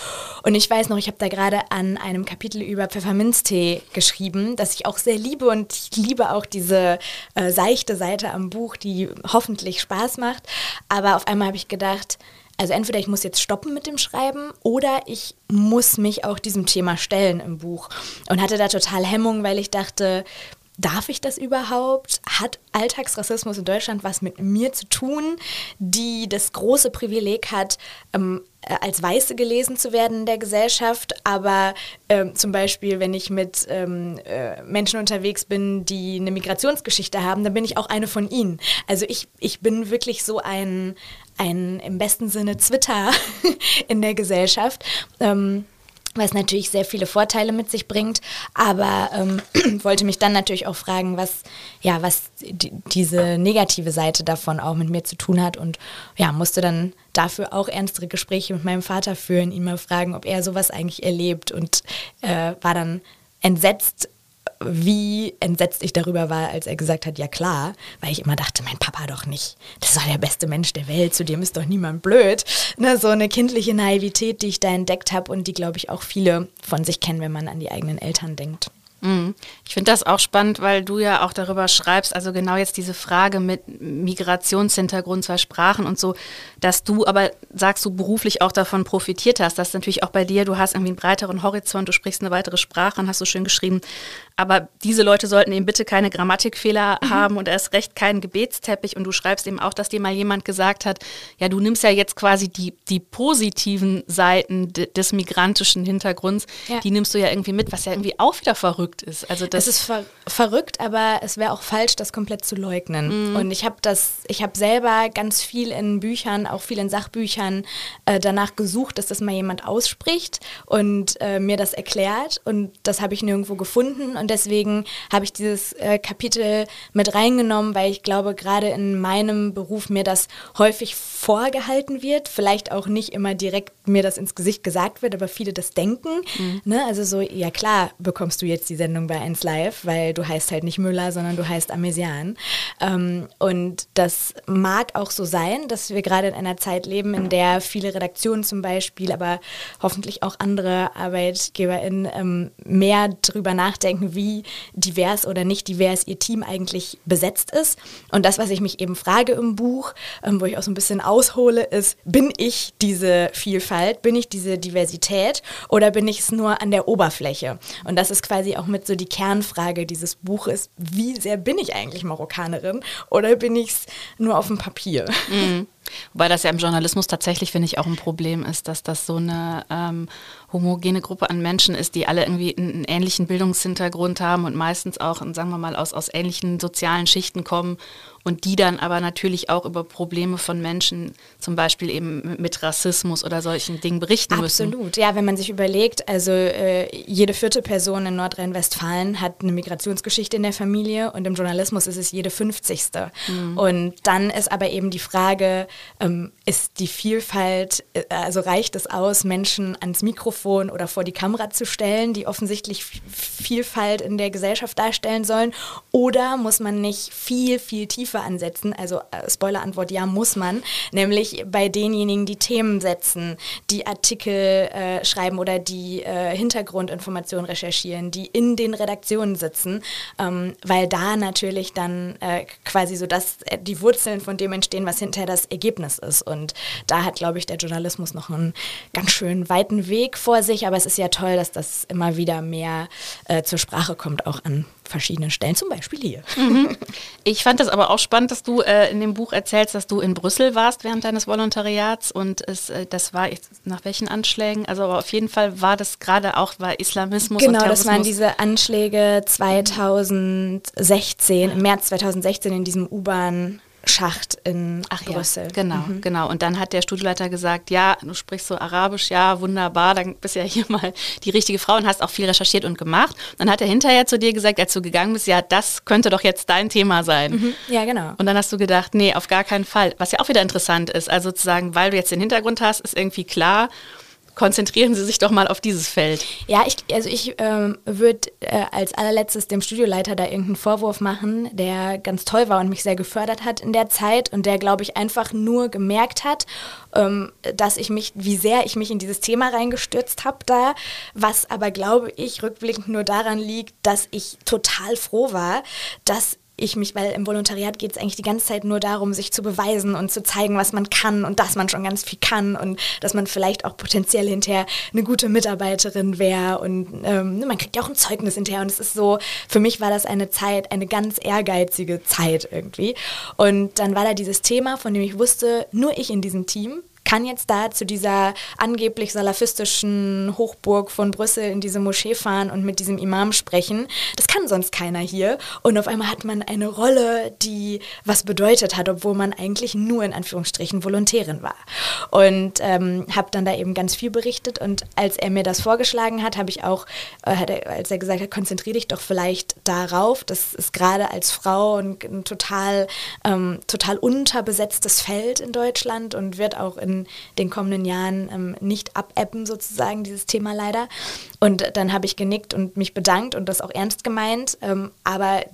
Und ich weiß noch, ich habe da gerade an einem Kapitel über Pfefferminztee geschrieben, das ich auch sehr liebe. Und ich liebe auch diese äh, seichte Seite am Buch, die hoffentlich Spaß macht. Aber auf einmal habe ich gedacht, also entweder ich muss jetzt stoppen mit dem Schreiben oder ich muss mich auch diesem Thema stellen im Buch. Und hatte da total Hemmung, weil ich dachte, darf ich das überhaupt? Hat Alltagsrassismus in Deutschland was mit mir zu tun, die das große Privileg hat, ähm, äh, als Weiße gelesen zu werden in der Gesellschaft, aber ähm, zum Beispiel, wenn ich mit ähm, äh, Menschen unterwegs bin, die eine Migrationsgeschichte haben, dann bin ich auch eine von ihnen. Also ich, ich bin wirklich so ein, ein im besten Sinne Twitter (laughs) in der Gesellschaft. Ähm, was natürlich sehr viele Vorteile mit sich bringt, aber ähm, (clears throat) wollte mich dann natürlich auch fragen, was ja, was die, diese negative Seite davon auch mit mir zu tun hat und ja, musste dann dafür auch ernstere Gespräche mit meinem Vater führen, ihn mal fragen, ob er sowas eigentlich erlebt und äh, war dann entsetzt, wie entsetzt ich darüber war, als er gesagt hat, ja klar, weil ich immer dachte, mein Papa doch nicht. Das war der beste Mensch der Welt, zu dem ist doch niemand blöd. Ne, so eine kindliche Naivität, die ich da entdeckt habe und die, glaube ich, auch viele von sich kennen, wenn man an die eigenen Eltern denkt. Mhm. Ich finde das auch spannend, weil du ja auch darüber schreibst, also genau jetzt diese Frage mit Migrationshintergrund, zwei Sprachen und so, dass du aber, sagst du, beruflich auch davon profitiert hast. Das ist natürlich auch bei dir, du hast irgendwie einen breiteren Horizont, du sprichst eine weitere Sprache und hast so schön geschrieben. Aber diese Leute sollten eben bitte keine Grammatikfehler mhm. haben und erst recht keinen Gebetsteppich. Und du schreibst eben auch, dass dir mal jemand gesagt hat, ja, du nimmst ja jetzt quasi die, die positiven Seiten des migrantischen Hintergrunds, ja. die nimmst du ja irgendwie mit, was ja irgendwie auch wieder verrückt verrückt ist. Also das es ist ver verrückt, aber es wäre auch falsch, das komplett zu leugnen. Mhm. Und ich habe das, ich habe selber ganz viel in Büchern, auch viel in Sachbüchern äh, danach gesucht, dass das mal jemand ausspricht und äh, mir das erklärt. Und das habe ich nirgendwo gefunden. Und deswegen habe ich dieses äh, Kapitel mit reingenommen, weil ich glaube, gerade in meinem Beruf mir das häufig vorgehalten wird. Vielleicht auch nicht immer direkt mir das ins Gesicht gesagt wird, aber viele das denken. Mhm. Ne? Also so, ja klar, bekommst du jetzt die Sendung bei 1 Live, weil du heißt halt nicht Müller, sondern du heißt Amesian. Ähm, und das mag auch so sein, dass wir gerade in einer Zeit leben, in der viele Redaktionen zum Beispiel, aber hoffentlich auch andere ArbeitgeberInnen ähm, mehr darüber nachdenken, wie divers oder nicht divers ihr Team eigentlich besetzt ist. Und das, was ich mich eben frage im Buch, ähm, wo ich auch so ein bisschen aushole, ist, bin ich diese Vielfalt, bin ich diese Diversität oder bin ich es nur an der Oberfläche? Und das ist quasi auch mit so die Kernfrage dieses Buches, wie sehr bin ich eigentlich Marokkanerin oder bin ich es nur auf dem Papier? Mhm. Wobei das ja im Journalismus tatsächlich, finde ich, auch ein Problem ist, dass das so eine ähm, homogene Gruppe an Menschen ist, die alle irgendwie einen, ähnlichen Bildungshintergrund haben und meistens auch, sagen wir mal, aus, aus ähnlichen sozialen Schichten kommen und die dann aber natürlich auch über Probleme von Menschen, zum Beispiel eben mit Rassismus oder solchen Dingen berichten Absolut. müssen. Absolut, ja, wenn man sich überlegt, also äh, jede vierte Person in Nordrhein-Westfalen hat eine Migrationsgeschichte in der Familie und im Journalismus ist es jede fünfzigste. Mhm. Und dann ist aber eben die Frage, ähm, ist die Vielfalt, äh, also reicht es aus, Menschen ans Mikrofon oder vor die Kamera zu stellen, die offensichtlich Vielfalt in der Gesellschaft darstellen sollen, oder muss man nicht viel, viel tiefer Tiefe ansetzen. Also äh, Spoiler-Antwort, ja, muss man. Nämlich bei denjenigen, die Themen setzen, die Artikel äh, schreiben oder die äh, Hintergrundinformationen recherchieren, die in den Redaktionen sitzen, ähm, weil da natürlich dann äh, quasi so dass äh, die Wurzeln von dem entstehen, was hinterher das Ergebnis ist. Und da hat, glaube ich, der Journalismus noch einen ganz schön weiten Weg vor sich. Aber es ist ja toll, dass das immer wieder mehr äh, zur Sprache kommt, auch an verschiedenen Stellen, zum Beispiel hier. Mhm. (laughs) Ich fand das aber auch spannend, dass du äh, in dem Buch erzählst, dass du in Brüssel warst während deines Volontariats und es, äh, das war nach welchen Anschlägen? Also aber auf jeden Fall war das gerade auch war Islamismus. Genau, das waren diese Anschläge 2016, im März 2016 in diesem U-Bahn Schacht in Ach Brüssel. Ja, genau, mhm. genau. Und dann hat der Studioleiter gesagt, ja, du sprichst so Arabisch, ja, wunderbar, dann bist du ja hier mal die richtige Frau und hast auch viel recherchiert und gemacht. dann hat er hinterher zu dir gesagt, als du gegangen bist, ja, das könnte doch jetzt dein Thema sein. Mhm. Ja, genau. Und dann hast du gedacht, nee, auf gar keinen Fall. Was ja auch wieder interessant ist, also sozusagen, weil du jetzt den Hintergrund hast, ist irgendwie klar, konzentrieren Sie sich doch mal auf dieses Feld. Ja, ich, also ich ähm, würde äh, als allerletztes dem Studioleiter da irgendeinen Vorwurf machen, der ganz toll war und mich sehr gefördert hat in der Zeit und der, glaube ich, einfach nur gemerkt hat, ähm, dass ich mich, wie sehr ich mich in dieses Thema reingestürzt habe da, was aber, glaube ich, rückblickend nur daran liegt, dass ich total froh war, dass ich mich, weil im Volontariat geht es eigentlich die ganze Zeit nur darum, sich zu beweisen und zu zeigen, was man kann und dass man schon ganz viel kann und dass man vielleicht auch potenziell hinterher eine gute Mitarbeiterin wäre und ähm, ne, man kriegt ja auch ein Zeugnis hinterher und es ist so, für mich war das eine Zeit, eine ganz ehrgeizige Zeit irgendwie. Und dann war da dieses Thema, von dem ich wusste, nur ich in diesem Team kann jetzt da zu dieser angeblich salafistischen Hochburg von Brüssel in diese Moschee fahren und mit diesem Imam sprechen. Das kann sonst keiner hier. Und auf einmal hat man eine Rolle, die was bedeutet hat, obwohl man eigentlich nur in Anführungsstrichen Volontärin war. Und ähm, habe dann da eben ganz viel berichtet. Und als er mir das vorgeschlagen hat, habe ich auch, äh, als er gesagt hat, konzentriere dich doch vielleicht darauf. Das ist gerade als Frau ein, ein total, ähm, total unterbesetztes Feld in Deutschland und wird auch in den kommenden Jahren ähm, nicht abebben, sozusagen, dieses Thema leider. Und dann habe ich genickt und mich bedankt und das auch ernst gemeint, ähm, aber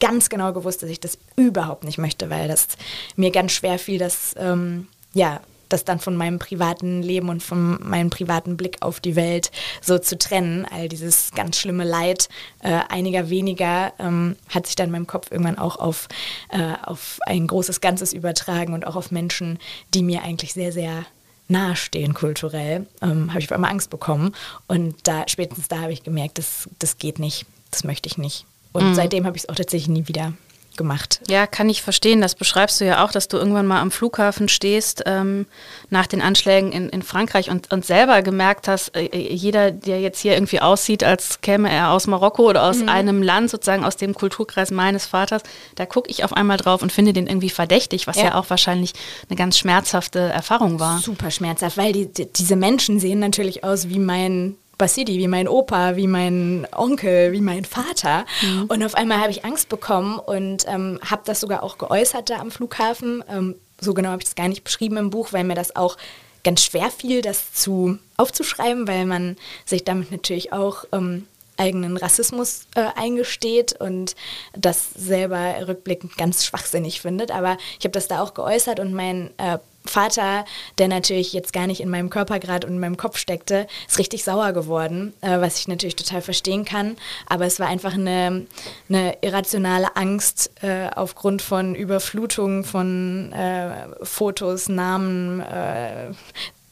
ganz genau gewusst, dass ich das überhaupt nicht möchte, weil das mir ganz schwer fiel, das ähm, ja das dann von meinem privaten Leben und von meinem privaten Blick auf die Welt so zu trennen. All dieses ganz schlimme Leid äh, einiger weniger ähm, hat sich dann in meinem Kopf irgendwann auch auf, äh, auf ein großes Ganzes übertragen und auch auf Menschen, die mir eigentlich sehr, sehr nahestehen kulturell, ähm, habe ich auf einmal Angst bekommen. Und da spätestens da habe ich gemerkt, das, das geht nicht, das möchte ich nicht. Und mhm. seitdem habe ich es auch tatsächlich nie wieder gemacht. Ja, kann ich verstehen. Das beschreibst du ja auch, dass du irgendwann mal am Flughafen stehst ähm, nach den Anschlägen in, in Frankreich und, und selber gemerkt hast, äh, äh, jeder, der jetzt hier irgendwie aussieht, als käme er aus Marokko oder aus mhm. einem Land, sozusagen aus dem Kulturkreis meines Vaters, da gucke ich auf einmal drauf und finde den irgendwie verdächtig, was ja. ja. auch wahrscheinlich eine ganz schmerzhafte Erfahrung war. Super schmerzhaft, weil die, die, diese Menschen sehen natürlich aus wie mein Basidi, wie mein Opa, wie mein Onkel, wie mein Vater. Mhm. Und auf einmal habe ich Angst bekommen und ähm, habe das sogar auch geäußert da am Flughafen. Ähm, so genau habe ich es gar nicht beschrieben im Buch, weil mir das auch ganz schwer fiel, das zu aufzuschreiben, weil man sich damit natürlich auch ähm, eigenen Rassismus äh, eingesteht und das selber rückblickend ganz schwachsinnig findet. Aber ich habe das da auch geäußert und mein äh, Vater, der natürlich jetzt gar nicht in meinem Körper gerade und in meinem Kopf steckte, ist richtig sauer geworden, äh, was ich natürlich total verstehen kann. Aber es war einfach eine, eine irrationale Angst äh, aufgrund von Überflutung von äh, Fotos, Namen, äh,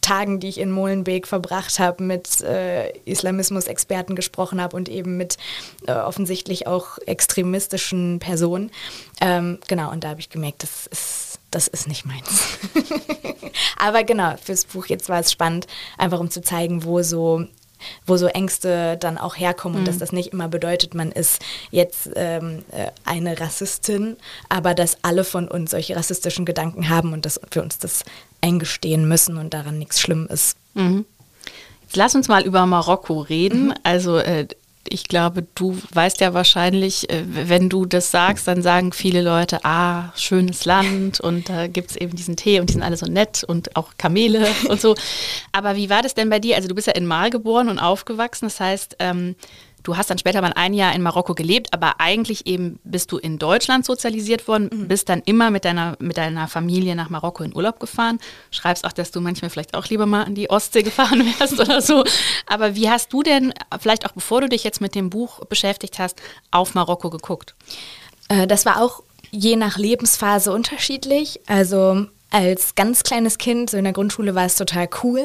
Tagen, die ich in Molenbeek verbracht habe, mit äh, Islamismus-Experten gesprochen habe und eben mit äh, offensichtlich auch extremistischen Personen. Ähm, genau, und da habe ich gemerkt, das ist das ist nicht meins. (laughs) Aber genau, fürs Buch jetzt war es spannend, einfach um zu zeigen, wo so wo so Ängste dann auch herkommen und dass mhm. das nicht immer bedeutet, man ist jetzt ähm, äh, eine Rassistin, aber dass alle von uns solche rassistischen Gedanken haben und dass wir uns das eingestehen müssen und daran nichts schlimm ist. Mhm. Jetzt lass uns mal über Marokko reden. Mhm. Also äh, ich glaube, du weißt ja wahrscheinlich, äh, wenn du das sagst, dann sagen viele Leute, ah, schönes Land und da gibt es eben diesen Tee und die sind alle so nett und auch Kamele und so. (laughs) Aber wie war das denn bei dir? Also du bist ja in Mal geboren und aufgewachsen, das heißt, ähm, Du hast dann später mal ein Jahr in Marokko gelebt, aber eigentlich eben bist du in Deutschland sozialisiert worden, mhm. bist dann immer mit deiner, mit deiner Familie nach Marokko in Urlaub gefahren. Schreibst auch, dass du manchmal vielleicht auch lieber mal an die Ostsee gefahren (laughs) wärst oder so. Aber wie hast du denn, vielleicht auch bevor du dich jetzt mit dem Buch beschäftigt hast, auf Marokko geguckt? Äh, das war auch je nach Lebensphase unterschiedlich. Also als ganz kleines Kind, so in der Grundschule, war es total cool,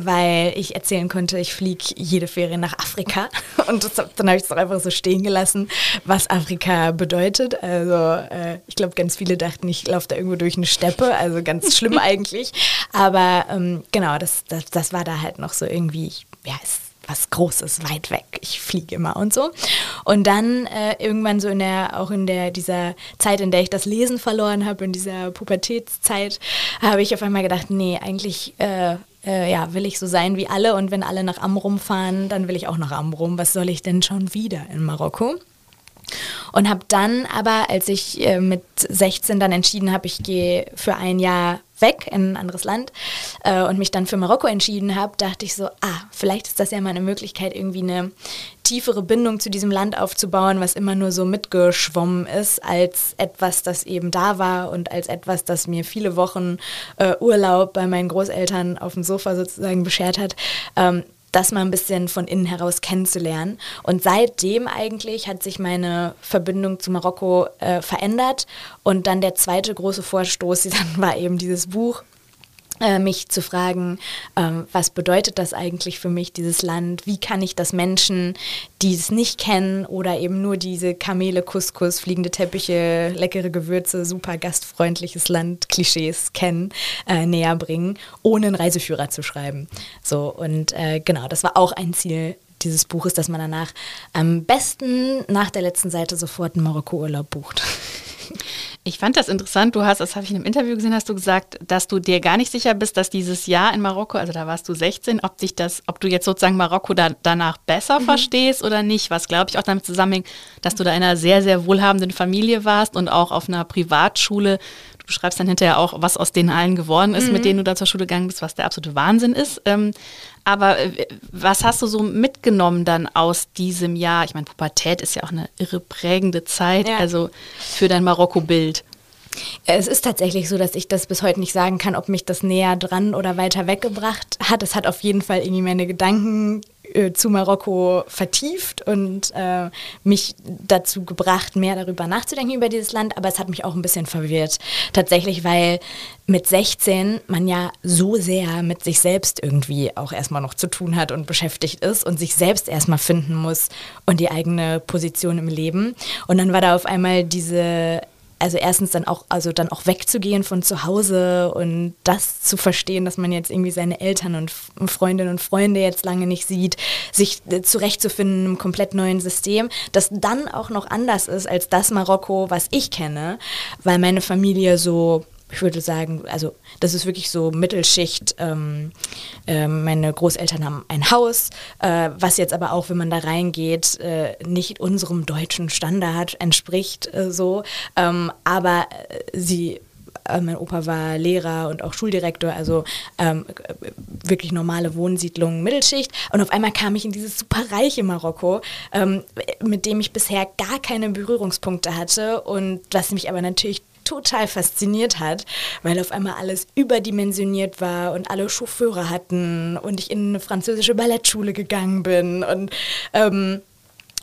weil ich erzählen konnte, ich fliege jede Ferien nach Afrika. (laughs) Und das, dann habe ich es auch einfach so stehen gelassen, was Afrika bedeutet. Also äh, ich glaube, ganz viele dachten, ich laufe da irgendwo durch eine Steppe, also ganz (laughs) schlimm eigentlich. Aber ähm, genau, das, das, das war da halt noch so irgendwie, ja, es was Großes, weit weg. Ich fliege immer und so. Und dann äh, irgendwann so in der, auch in der, dieser Zeit, in der ich das Lesen verloren habe, in dieser Pubertätszeit, habe ich auf einmal gedacht, nee, eigentlich äh, äh, ja, will ich so sein wie alle und wenn alle nach Amrum fahren, dann will ich auch nach Amrum. Was soll ich denn schon wieder in Marokko? Und habe dann aber, als ich äh, mit 16 dann entschieden habe, ich gehe für ein Jahr weg in ein anderes Land äh, und mich dann für Marokko entschieden habe, dachte ich so, ah, vielleicht ist das ja mal eine Möglichkeit, irgendwie eine tiefere Bindung zu diesem Land aufzubauen, was immer nur so mitgeschwommen ist, als etwas, das eben da war und als etwas, das mir viele Wochen äh, Urlaub bei meinen Großeltern auf dem Sofa sozusagen beschert hat. Ähm, das mal ein bisschen von innen heraus kennenzulernen. Und seitdem eigentlich hat sich meine Verbindung zu Marokko äh, verändert. Und dann der zweite große Vorstoß (laughs) dann war eben dieses Buch mich zu fragen, ähm, was bedeutet das eigentlich für mich, dieses Land? Wie kann ich das Menschen, die es nicht kennen oder eben nur diese Kamele, Couscous, fliegende Teppiche, leckere Gewürze, super gastfreundliches Land, Klischees kennen, äh, näher bringen, ohne einen Reiseführer zu schreiben. So, und äh, genau, das war auch ein Ziel dieses Buches, dass man danach am besten nach der letzten Seite sofort einen Marokko-Urlaub bucht. (laughs) Ich fand das interessant. Du hast, das habe ich in einem Interview gesehen, hast du gesagt, dass du dir gar nicht sicher bist, dass dieses Jahr in Marokko, also da warst du 16, ob dich das, ob du jetzt sozusagen Marokko da, danach besser mhm. verstehst oder nicht. Was glaube ich auch damit zusammenhängt, dass du da in einer sehr, sehr wohlhabenden Familie warst und auch auf einer Privatschule. Du beschreibst dann hinterher auch, was aus denen allen geworden ist, mhm. mit denen du da zur Schule gegangen bist, was der absolute Wahnsinn ist. Ähm, aber äh, was hast du so mitgenommen dann aus diesem Jahr? Ich meine, Pubertät ist ja auch eine irre prägende Zeit, ja. also für dein Marokko-Bild. Es ist tatsächlich so, dass ich das bis heute nicht sagen kann, ob mich das näher dran oder weiter weggebracht hat. Es hat auf jeden Fall irgendwie meine Gedanken äh, zu Marokko vertieft und äh, mich dazu gebracht, mehr darüber nachzudenken über dieses Land. Aber es hat mich auch ein bisschen verwirrt. Tatsächlich, weil mit 16 man ja so sehr mit sich selbst irgendwie auch erstmal noch zu tun hat und beschäftigt ist und sich selbst erstmal finden muss und die eigene Position im Leben. Und dann war da auf einmal diese also erstens dann auch, also dann auch wegzugehen von zu Hause und das zu verstehen, dass man jetzt irgendwie seine Eltern und Freundinnen und Freunde jetzt lange nicht sieht, sich äh, zurechtzufinden in einem komplett neuen System, das dann auch noch anders ist als das Marokko, was ich kenne, weil meine Familie so ich würde sagen, also das ist wirklich so Mittelschicht. Ähm, äh, meine Großeltern haben ein Haus, äh, was jetzt aber auch, wenn man da reingeht, äh, nicht unserem deutschen Standard entspricht äh, so. Ähm, aber äh, sie äh, mein Opa war Lehrer und auch Schuldirektor, also ähm, wirklich normale Wohnsiedlungen, Mittelschicht. Und auf einmal kam ich in dieses super reiche Marokko, ähm, mit dem ich bisher gar keine Berührungspunkte hatte und was mich aber natürlich total fasziniert hat, weil auf einmal alles überdimensioniert war und alle Chauffeure hatten und ich in eine französische Ballettschule gegangen bin und ähm,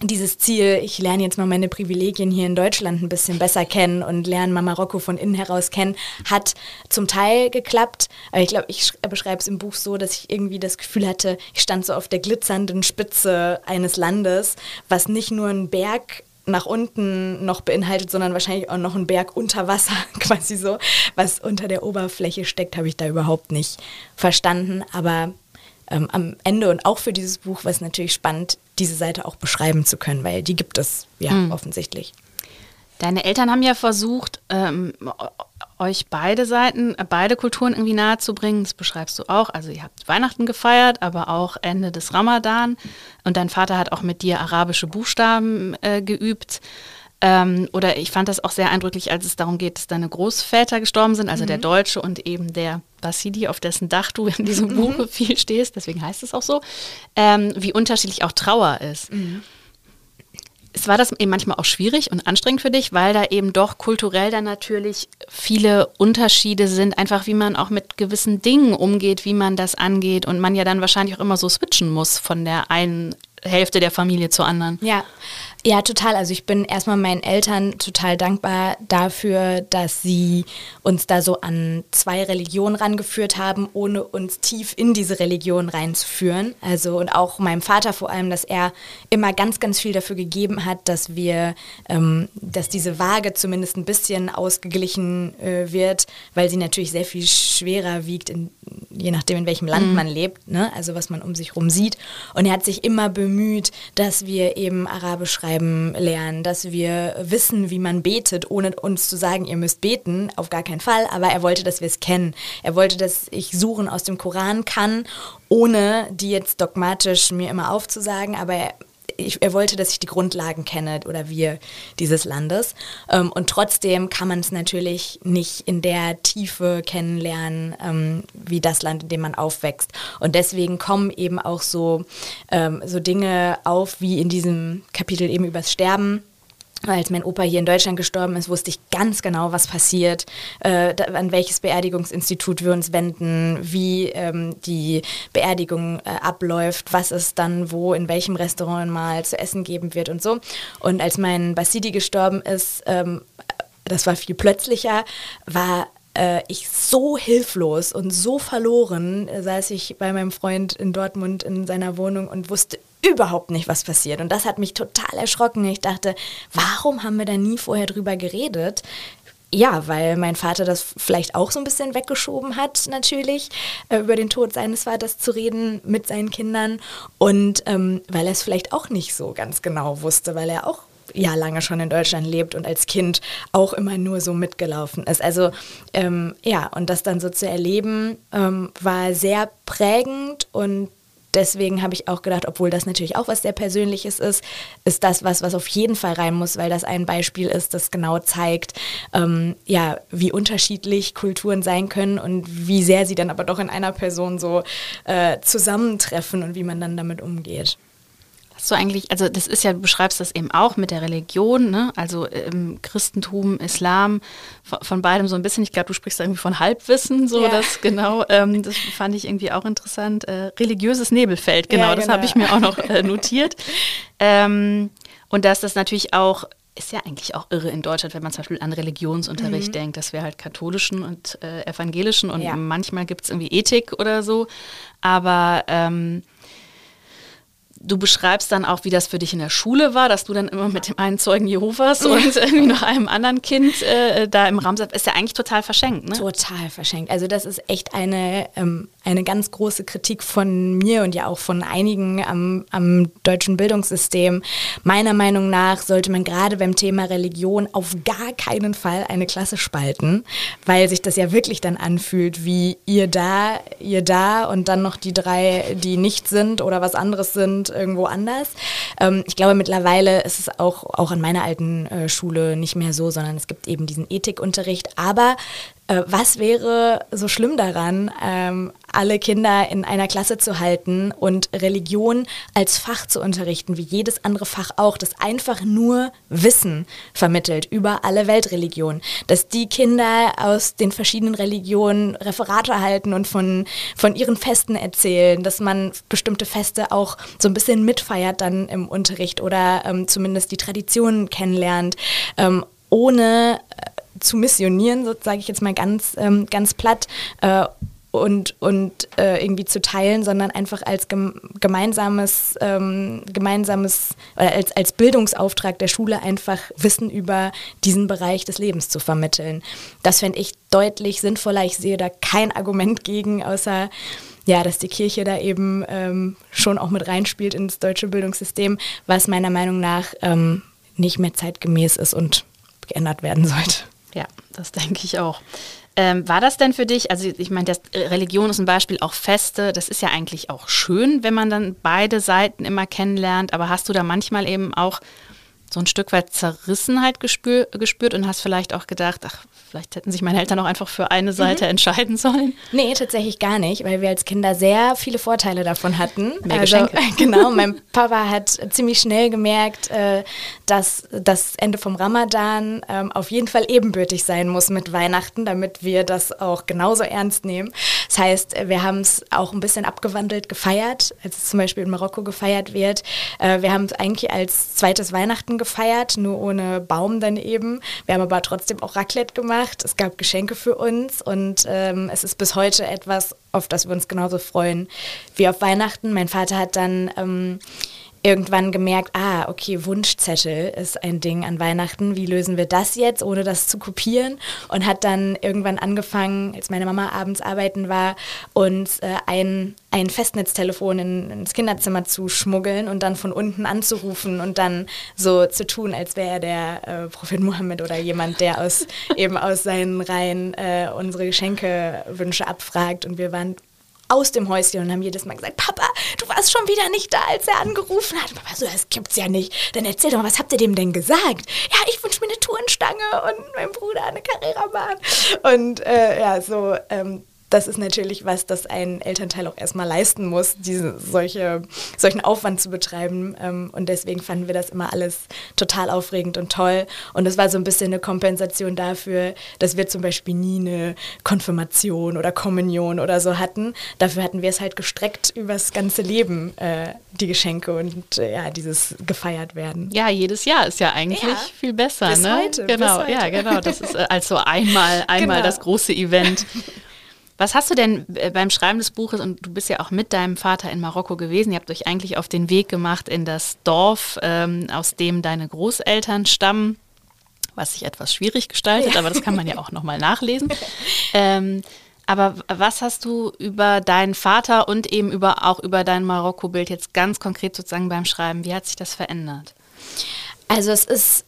dieses Ziel, ich lerne jetzt mal meine Privilegien hier in Deutschland ein bisschen besser kennen und lerne mal Marokko von innen heraus kennen, hat zum Teil geklappt. Aber ich glaube, ich beschreibe es im Buch so, dass ich irgendwie das Gefühl hatte, ich stand so auf der glitzernden Spitze eines Landes, was nicht nur ein Berg nach unten noch beinhaltet, sondern wahrscheinlich auch noch einen Berg unter Wasser, (laughs) quasi so. Was unter der Oberfläche steckt, habe ich da überhaupt nicht verstanden. Aber ähm, am Ende und auch für dieses Buch war es natürlich spannend, diese Seite auch beschreiben zu können, weil die gibt es ja mhm. offensichtlich. Deine Eltern haben ja versucht, ähm, euch beide Seiten, äh, beide Kulturen irgendwie nahezubringen. Das beschreibst du auch. Also ihr habt Weihnachten gefeiert, aber auch Ende des Ramadan. Und dein Vater hat auch mit dir arabische Buchstaben äh, geübt. Ähm, oder ich fand das auch sehr eindrücklich, als es darum geht, dass deine Großväter gestorben sind, also mhm. der Deutsche und eben der Basidi, auf dessen Dach du in diesem mhm. Buch (laughs) viel stehst, deswegen heißt es auch so, ähm, wie unterschiedlich auch Trauer ist. Mhm es war das eben manchmal auch schwierig und anstrengend für dich, weil da eben doch kulturell dann natürlich viele Unterschiede sind, einfach wie man auch mit gewissen Dingen umgeht, wie man das angeht und man ja dann wahrscheinlich auch immer so switchen muss von der einen Hälfte der Familie zur anderen. Ja, ja, total. Also ich bin erstmal meinen Eltern total dankbar dafür, dass sie uns da so an zwei Religionen rangeführt haben, ohne uns tief in diese Religion reinzuführen. Also und auch meinem Vater vor allem, dass er immer ganz, ganz viel dafür gegeben hat, dass wir, ähm, dass diese Waage zumindest ein bisschen ausgeglichen äh, wird, weil sie natürlich sehr viel schwerer wiegt, in, je nachdem in welchem Land mhm. man lebt, ne? also was man um sich herum sieht. Und er hat sich immer bemüht, dass wir eben Arabisch schreiben lernen, dass wir wissen, wie man betet, ohne uns zu sagen, ihr müsst beten, auf gar keinen Fall, aber er wollte, dass wir es kennen. Er wollte, dass ich Suchen aus dem Koran kann, ohne die jetzt dogmatisch mir immer aufzusagen, aber er, ich, er wollte, dass ich die Grundlagen kenne oder wir dieses Landes. Ähm, und trotzdem kann man es natürlich nicht in der Tiefe kennenlernen, ähm, wie das Land, in dem man aufwächst. Und deswegen kommen eben auch so, ähm, so Dinge auf, wie in diesem Kapitel eben übers Sterben als mein Opa hier in Deutschland gestorben ist, wusste ich ganz genau, was passiert, äh, da, an welches Beerdigungsinstitut wir uns wenden, wie ähm, die Beerdigung äh, abläuft, was es dann wo, in welchem Restaurant mal zu essen geben wird und so. Und als mein Basidi gestorben ist, ähm, das war viel plötzlicher, war äh, ich so hilflos und so verloren, äh, saß ich bei meinem Freund in Dortmund in seiner Wohnung und wusste überhaupt nicht, was passiert. Und das hat mich total erschrocken. Ich dachte, warum haben wir da nie vorher drüber geredet? Ja, weil mein Vater das vielleicht auch so ein bisschen weggeschoben hat, natürlich, äh, über den Tod seines Vaters zu reden mit seinen Kindern. Und ähm, weil er es vielleicht auch nicht so ganz genau wusste, weil er auch ja lange schon in Deutschland lebt und als Kind auch immer nur so mitgelaufen ist. Also ähm, ja, und das dann so zu erleben, ähm, war sehr prägend und deswegen habe ich auch gedacht, obwohl das natürlich auch was sehr Persönliches ist, ist das was, was auf jeden Fall rein muss, weil das ein Beispiel ist, das genau zeigt, ähm, ja, wie unterschiedlich Kulturen sein können und wie sehr sie dann aber doch in einer Person so äh, zusammentreffen und wie man dann damit umgeht. Hast du eigentlich, also das ist ja, du beschreibst das eben auch mit der Religion, ne? also ähm, Christentum, Islam, von, von, beidem so ein bisschen. Ich glaube, du sprichst da irgendwie von Halbwissen, so ja. das genau, ähm, das fand ich irgendwie auch interessant. Äh, religiöses Nebelfeld, genau, ja, genau. das habe ich mir auch noch äh, notiert. (laughs) ähm, und dass das natürlich auch ist ja eigentlich auch irre in Deutschland, wenn man zum Beispiel an Religionsunterricht mhm. denkt, dass wir halt katholischen und äh, evangelischen und ja. manchmal gibt es irgendwie Ethik oder so. Aber ähm, du beschreibst dann auch, wie das für dich in der Schule war, dass du dann immer mit dem einen Zeugen Jehovas und irgendwie noch einem anderen Kind äh, da im Raum sitzt, ist ja eigentlich total verschenkt, ne? Total verschenkt. Also das ist echt eine, ähm, eine ganz große Kritik von mir und ja auch von einigen am, am deutschen Bildungssystem. Meiner Meinung nach sollte man gerade beim Thema Religion auf gar keinen Fall eine Klasse spalten, weil sich das ja wirklich dann anfühlt wie ihr da, ihr da und dann noch die drei, die nicht sind oder was anderes sind irgendwo anders. Ähm, ich glaube, mittlerweile ist es auch, auch an meiner alten äh, Schule nicht mehr so, sondern es gibt eben diesen Ethikunterricht. Aber äh, was wäre so schlimm daran, ähm, alle Kinder in einer Klasse zu halten und Religion als Fach zu unterrichten, wie jedes andere Fach auch, das einfach nur Wissen vermittelt über alle Weltreligionen. Dass die Kinder aus den verschiedenen Religionen Referate halten und von, von ihren Festen erzählen, dass man bestimmte Feste auch so ein bisschen mitfeiert dann im Unterricht oder ähm, zumindest die Traditionen kennenlernt. Ähm, ohne äh, zu missionieren, so sage ich jetzt mal ganz, ähm, ganz platt, äh, und, und äh, irgendwie zu teilen, sondern einfach als gemeinsames, ähm, gemeinsames oder als, als Bildungsauftrag der Schule einfach Wissen über diesen Bereich des Lebens zu vermitteln. Das fände ich deutlich sinnvoller. Ich sehe da kein Argument gegen, außer ja, dass die Kirche da eben ähm, schon auch mit reinspielt ins deutsche Bildungssystem, was meiner Meinung nach ähm, nicht mehr zeitgemäß ist und geändert werden sollte. Ja, das (laughs) denke ich auch. Ähm, war das denn für dich, also ich meine, Religion ist ein Beispiel, auch Feste, das ist ja eigentlich auch schön, wenn man dann beide Seiten immer kennenlernt, aber hast du da manchmal eben auch so ein Stück weit Zerrissenheit gespür, gespürt und hast vielleicht auch gedacht, ach, vielleicht hätten sich meine Eltern auch einfach für eine Seite mhm. entscheiden sollen? Nee, tatsächlich gar nicht, weil wir als Kinder sehr viele Vorteile davon hatten. Mehr also, Geschenke. (laughs) Genau, mein Papa hat ziemlich schnell gemerkt, äh, dass das Ende vom Ramadan ähm, auf jeden Fall ebenbürtig sein muss mit Weihnachten, damit wir das auch genauso ernst nehmen. Das heißt, wir haben es auch ein bisschen abgewandelt gefeiert, als es zum Beispiel in Marokko gefeiert wird. Äh, wir haben es eigentlich als zweites Weihnachten gefeiert, nur ohne Baum dann eben. Wir haben aber trotzdem auch Raclette gemacht. Es gab Geschenke für uns und ähm, es ist bis heute etwas, auf das wir uns genauso freuen wie auf Weihnachten. Mein Vater hat dann ähm, irgendwann gemerkt, ah, okay, Wunschzettel ist ein Ding an Weihnachten. Wie lösen wir das jetzt, ohne das zu kopieren? Und hat dann irgendwann angefangen, als meine Mama abends arbeiten war, uns äh, ein, ein Festnetztelefon in, ins Kinderzimmer zu schmuggeln und dann von unten anzurufen und dann so zu tun, als wäre er der äh, Prophet Mohammed oder jemand, der aus (laughs) eben aus seinen Reihen äh, unsere Geschenkewünsche abfragt. Und wir waren aus dem Häuschen und haben jedes Mal gesagt, Papa, du warst schon wieder nicht da, als er angerufen hat. Papa so, das gibt's ja nicht. Dann erzähl doch mal, was habt ihr dem denn gesagt? Ja, ich wünsche mir eine Tourenstange und mein Bruder eine Carrera-Bahn. Und äh, ja, so, ähm, das ist natürlich was, das ein Elternteil auch erstmal leisten muss, diese, solche, solchen Aufwand zu betreiben. Ähm, und deswegen fanden wir das immer alles total aufregend und toll. Und es war so ein bisschen eine Kompensation dafür, dass wir zum Beispiel nie eine Konfirmation oder Kommunion oder so hatten. Dafür hatten wir es halt gestreckt übers ganze Leben, äh, die Geschenke und äh, ja, dieses gefeiert werden. Ja, jedes Jahr ist ja eigentlich ja, viel besser. Bis ne? heute. Genau, bis heute. ja, genau. Das ist äh, also einmal, (laughs) einmal genau. das große Event. (laughs) Was hast du denn äh, beim Schreiben des Buches, und du bist ja auch mit deinem Vater in Marokko gewesen, ihr habt euch eigentlich auf den Weg gemacht in das Dorf, ähm, aus dem deine Großeltern stammen, was sich etwas schwierig gestaltet, ja. aber das kann man ja auch nochmal nachlesen. (laughs) Ähm, aber was hast du über deinen Vater und eben über, auch über dein Marokko-Bild jetzt ganz konkret sozusagen beim Schreiben, wie hat sich das verändert? Also es ist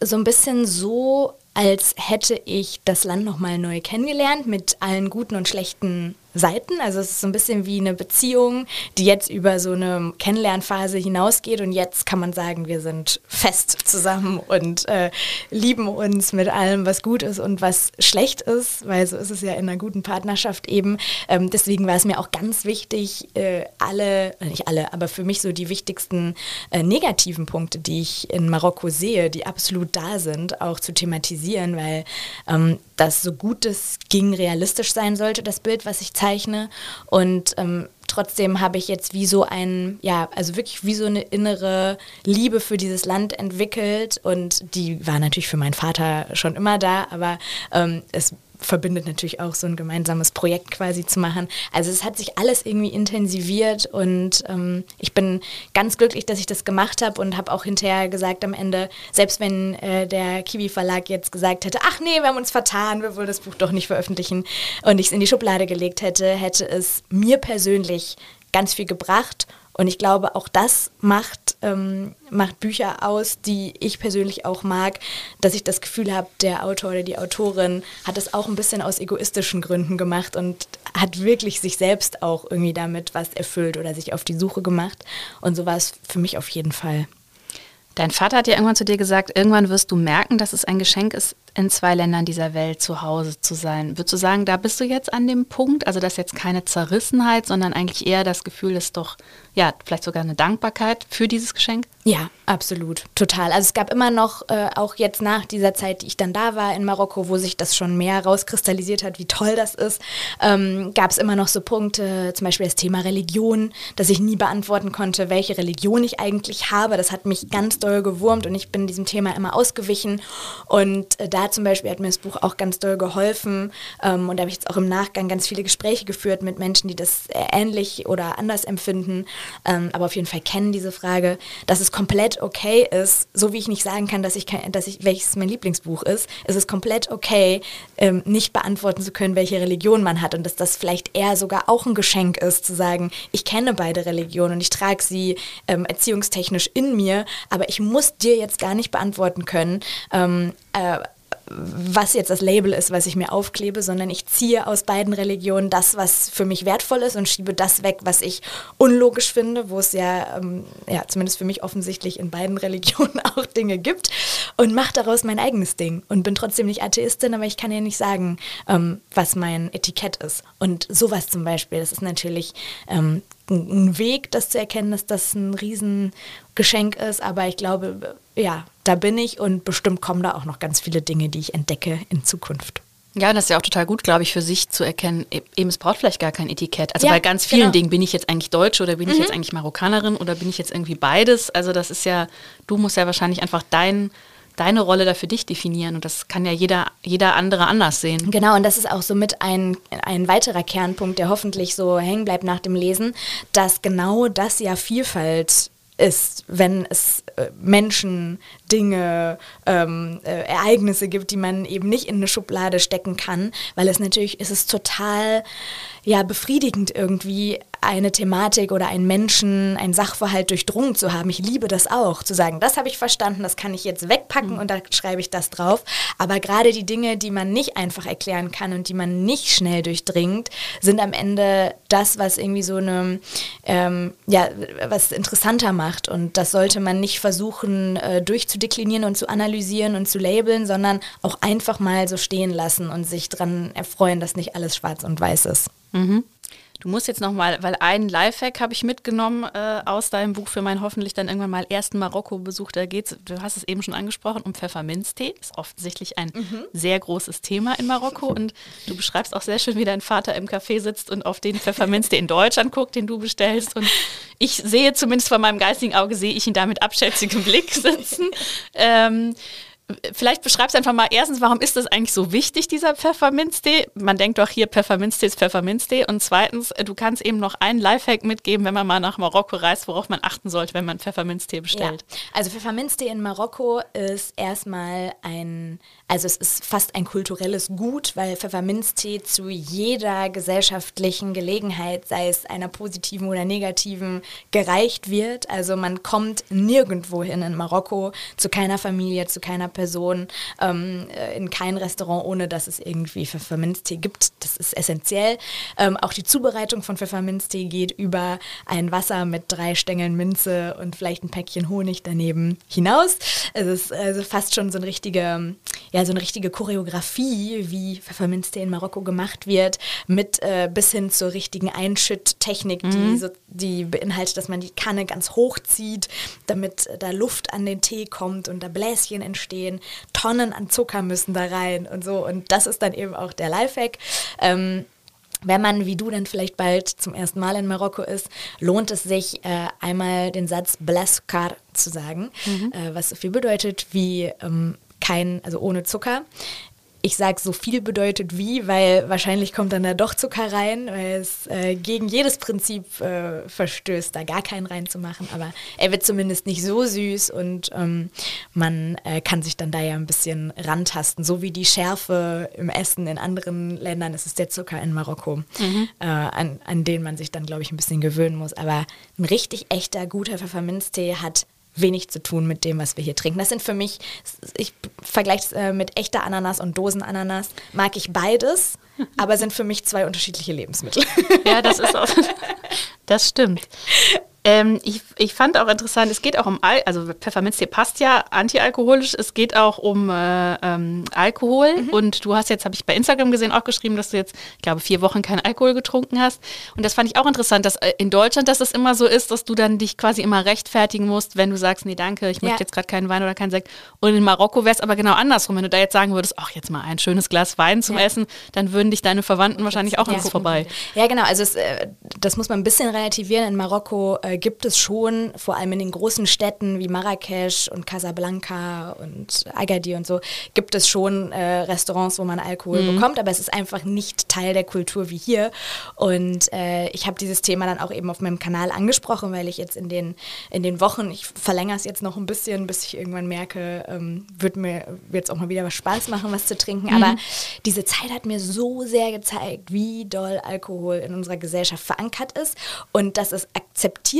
so ein bisschen so, als hätte ich das Land nochmal neu kennengelernt mit allen guten und schlechten Seiten. Also es ist so ein bisschen wie eine Beziehung, die jetzt über so eine Kennenlernphase hinausgeht und jetzt kann man sagen, wir sind fest zusammen und äh, lieben uns mit allem, was gut ist und was schlecht ist, weil so ist es ja in einer guten Partnerschaft eben. Ähm, deswegen war es mir auch ganz wichtig, äh, alle, nicht alle, aber für mich so die wichtigsten äh, negativen Punkte, die ich in Marokko sehe, die absolut da sind, auch zu thematisieren, weil ähm, das so gut es ging realistisch sein sollte, das Bild, was ich zeige zeichne. Und ähm, trotzdem habe ich jetzt wie so ein, ja, also wirklich wie so eine innere Liebe für dieses Land entwickelt. Und die war natürlich für meinen Vater schon immer da, aber ähm, es verbindet natürlich auch so ein gemeinsames Projekt quasi zu machen. Also es hat sich alles irgendwie intensiviert und ähm, ich bin ganz glücklich, dass ich das gemacht habe und habe auch hinterher gesagt am Ende, selbst wenn äh, der Kiwi Verlag jetzt gesagt hätte, ach nee, wir haben uns vertan, wir wollen das Buch doch nicht veröffentlichen und ich es in die Schublade gelegt hätte, hätte es mir persönlich ganz viel gebracht und ich glaube, auch das macht, ähm, macht Bücher aus, die ich persönlich auch mag, dass ich das Gefühl habe, der Autor oder die Autorin hat es auch ein bisschen aus egoistischen Gründen gemacht und hat wirklich sich selbst auch irgendwie damit was erfüllt oder sich auf die Suche gemacht. Und so war es für mich auf jeden Fall. Dein Vater hat ja irgendwann zu dir gesagt, irgendwann wirst du merken, dass es ein Geschenk ist, in zwei Ländern dieser Welt zu Hause zu sein. Würdest du sagen, da bist du jetzt an dem Punkt? Also, dass jetzt keine Zerrissenheit, sondern eigentlich eher das Gefühl ist doch, ja, vielleicht sogar eine Dankbarkeit für dieses Geschenk? Ja, absolut. Total. Also, es gab immer noch, äh, auch jetzt nach dieser Zeit, die ich dann da war in Marokko, wo sich das schon mehr rauskristallisiert hat, wie toll das ist, ähm, gab es immer noch so Punkte, zum Beispiel das Thema Religion, dass ich nie beantworten konnte, welche Religion ich eigentlich habe. Das hat mich ganz doll gewurmt und ich bin diesem Thema immer ausgewichen. Und äh, da zum Beispiel hat mir das Buch auch ganz doll geholfen ähm, und da habe ich jetzt auch im Nachgang ganz viele Gespräche geführt mit Menschen, die das ähnlich oder anders empfinden, ähm, aber auf jeden Fall kennen diese Frage, dass es komplett okay ist, so wie ich nicht sagen kann, dass ich, dass ich welches mein Lieblingsbuch ist, ist es komplett okay, ähm, nicht beantworten zu können, welche Religion man hat und dass das vielleicht eher sogar auch ein Geschenk ist, zu sagen, ich kenne beide Religionen und ich trage sie ähm, erziehungstechnisch in mir, aber ich muss dir jetzt gar nicht beantworten können, ähm, äh, was jetzt das Label ist, was ich mir aufklebe, sondern ich ziehe aus beiden Religionen das, was für mich wertvoll ist und schiebe das weg, was ich unlogisch finde, wo es ja, ähm, ja zumindest für mich offensichtlich in beiden (laughs) Religionen auch Dinge gibt und mache daraus mein eigenes Ding und bin trotzdem nicht Atheistin, aber ich kann ja nicht sagen, ähm, was mein Etikett ist. Und sowas zum Beispiel, das ist natürlich ähm, ein Weg, das zu erkennen, dass das ein Riesengeschenk ist. Aber ich glaube, ja, da bin ich und bestimmt kommen da auch noch ganz viele Dinge, die ich entdecke in Zukunft. Ja, das ist ja auch total gut, glaube ich, für sich zu erkennen, e-, eben es braucht vielleicht gar kein Etikett. Also ja, bei ganz vielen genau. Dingen, bin ich jetzt eigentlich Deutsche oder bin mhm. ich jetzt eigentlich Marokkanerin oder bin ich jetzt irgendwie beides? Also das ist ja, du musst ja wahrscheinlich einfach dein deine Rolle da für dich definieren und das kann ja jeder, jeder andere anders sehen. Genau, und das ist auch so mit ein, ein weiterer Kernpunkt, der hoffentlich so hängen bleibt nach dem Lesen, dass genau das ja Vielfalt ist, wenn es äh, Menschen, Dinge, ähm, äh, Ereignisse gibt, die man eben nicht in eine Schublade stecken kann, weil es natürlich ist es total ja befriedigend irgendwie eine Thematik oder einen Menschen, einen Sachverhalt durchdrungen zu haben. Ich liebe das auch, zu sagen, das habe ich verstanden, das kann ich jetzt wegpacken mhm. und da schreibe ich das drauf. Aber gerade die Dinge, die man nicht einfach erklären kann und die man nicht schnell durchdringt, sind am Ende das, was irgendwie so eine, ähm, ja, was interessanter macht. Und das sollte man nicht versuchen, äh, durchzudeklinieren und zu analysieren und zu labeln, sondern auch einfach mal so stehen lassen und sich daran erfreuen, dass nicht alles schwarz und weiß ist. Mhm. Du musst jetzt nochmal, weil einen Lifehack habe ich mitgenommen äh, aus deinem Buch für meinen hoffentlich dann irgendwann mal ersten Marokko-Besuch. Da geht's, du hast es eben schon angesprochen, um Pfefferminztee. Ist offensichtlich ein mhm. sehr großes Thema in Marokko. Und du beschreibst auch sehr schön, wie dein Vater im Café sitzt und auf den Pfefferminztee in Deutschland guckt, den du bestellst. Und ich sehe zumindest von meinem geistigen Auge, sehe ich ihn da mit abschätzigem Blick sitzen. (laughs) Ähm, Vielleicht beschreibst du einfach mal erstens, warum ist das eigentlich so wichtig, dieser Pfefferminztee? Man denkt doch hier, Pfefferminztee ist Pfefferminztee. Und zweitens, äh, du kannst eben noch einen Lifehack mitgeben, wenn man mal nach Marokko reist, worauf man achten sollte, wenn man Pfefferminztee bestellt. Ja. Also Pfefferminztee in Marokko ist erstmal ein, also es ist fast ein kulturelles Gut, weil Pfefferminztee zu jeder gesellschaftlichen Gelegenheit, sei es einer positiven oder negativen, gereicht wird. Also man kommt nirgendwo hin in Marokko, zu keiner Familie, zu keiner Person ähm, äh, in kein Restaurant, ohne dass es irgendwie Pfefferminztee gibt. Das ist essentiell. Ähm, auch die Zubereitung von Pfefferminztee geht über ein Wasser mit drei Stängeln Minze und vielleicht ein Päckchen Honig daneben hinaus. Es ist also fast schon so eine richtige, ja, so eine richtige Choreografie, wie Pfefferminztee in Marokko gemacht wird, mit äh, bis hin zur richtigen Einschütttechnik, mhm. die, so, die beinhaltet, dass man die Kanne ganz hoch zieht, damit da Luft an den Tee kommt und da Bläschen entstehen gehen, Tonnen an Zucker müssen da rein und so. Und das ist dann eben auch der Lifehack. Ähm, wenn man wie du dann vielleicht bald zum ersten Mal in Marokko ist, lohnt es sich äh, einmal den Satz Blaskar zu sagen, mhm. äh, was so viel bedeutet wie ähm, kein, also ohne Zucker ich sage so viel bedeutet wie, weil wahrscheinlich kommt dann da doch Zucker rein, weil es äh, gegen jedes Prinzip äh, verstößt, da gar keinen reinzumachen. Aber er wird zumindest nicht so süß und ähm, man äh, kann sich dann da ja ein bisschen rantasten. So wie die Schärfe im Essen in anderen Ländern ist es der Zucker in Marokko, mhm. Äh, an, an den man sich dann, glaube ich, ein bisschen gewöhnen muss. Aber ein richtig echter, guter Pfefferminztee hat wenig zu tun mit dem, was wir hier trinken. Das sind für mich, ich vergleiche es äh, mit echter Ananas und Dosenananas, mag ich beides, (laughs) aber sind für mich zwei unterschiedliche Lebensmittel. Ja, das ist auch, (laughs) (laughs) das stimmt. Ähm, ich, ich fand auch interessant, es geht auch um, Al also Pfefferminztee passt ja antialkoholisch, es geht auch um äh, ähm, Alkohol mhm. und du hast jetzt, habe ich bei Instagram gesehen, auch geschrieben, dass du jetzt, ich glaube, vier Wochen keinen Alkohol getrunken hast und das fand ich auch interessant, dass äh, in Deutschland, dass das immer so ist, dass du dann dich quasi immer rechtfertigen musst, wenn du sagst, nee, danke, ich ja. möchte jetzt gerade keinen Wein oder keinen Sekt und in Marokko wäre es aber genau andersrum, wenn du da jetzt sagen würdest, ach, jetzt mal ein schönes Glas Wein zum ja. Essen, dann würden dich deine Verwandten wahrscheinlich auch ja. vorbei. Ja, genau, also es, äh, das muss man ein bisschen relativieren, in Marokko äh, gibt es schon, vor allem in den großen Städten wie Marrakesch und Casablanca und Agadir und so, gibt es schon äh, Restaurants, wo man Alkohol mhm. bekommt, aber es ist einfach nicht Teil der Kultur wie hier. Und äh, ich habe dieses Thema dann auch eben auf meinem Kanal angesprochen, weil ich jetzt in den, in den Wochen, ich verlängere es jetzt noch ein bisschen, bis ich irgendwann merke, ähm, wird mir jetzt auch mal wieder was Spaß machen, was zu trinken. Mhm. Aber diese Zeit hat mir so sehr gezeigt, wie doll Alkohol in unserer Gesellschaft verankert ist und dass es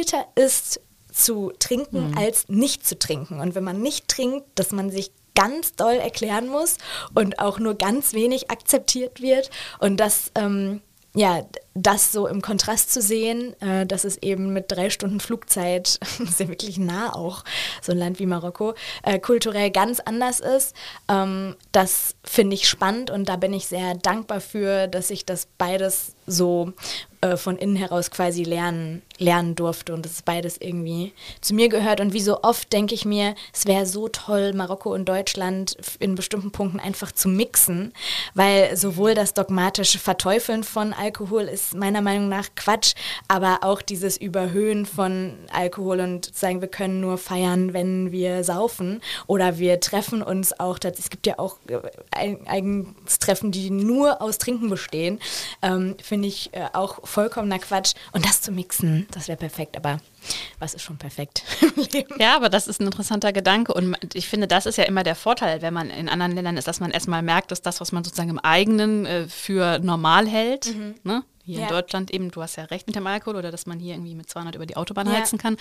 akzeptierter ist, zu trinken, mhm. als nicht zu trinken. Und wenn man nicht trinkt, dass man sich ganz doll erklären muss und auch nur ganz wenig akzeptiert wird. Und das ähm, ja, das so im Kontrast zu sehen, äh, dass es eben mit drei Stunden Flugzeit, (laughs) sehr wirklich nah auch, so ein Land wie Marokko, äh, kulturell ganz anders ist, ähm, das finde ich spannend und da bin ich sehr dankbar für, dass ich das beides so äh, von innen heraus quasi lernen, lernen durfte und dass beides irgendwie zu mir gehört. Und wie so oft denke ich mir, es wäre so toll, Marokko und Deutschland in bestimmten Punkten einfach zu mixen, weil sowohl das dogmatische Verteufeln von Alkohol ist ist meiner Meinung nach Quatsch, aber auch dieses Überhöhen von Alkohol und sagen, wir können nur feiern, wenn wir saufen oder wir treffen uns auch, es gibt ja auch äh, eigens Treffen, die nur aus Trinken bestehen, ähm, finde ich äh, auch vollkommener Quatsch und das zu mixen, das wäre perfekt, aber was ist schon perfekt. (laughs) Ja, aber das ist ein interessanter Gedanke und ich finde, das ist ja immer der Vorteil, wenn man in anderen Ländern ist, dass man erstmal merkt, dass das, was man sozusagen im eigenen äh, für normal hält, mhm. ne? Hier Ja. in Deutschland eben, du hast ja recht mit dem Alkohol oder dass man hier irgendwie mit 200 über die Autobahn Ja. heizen kann,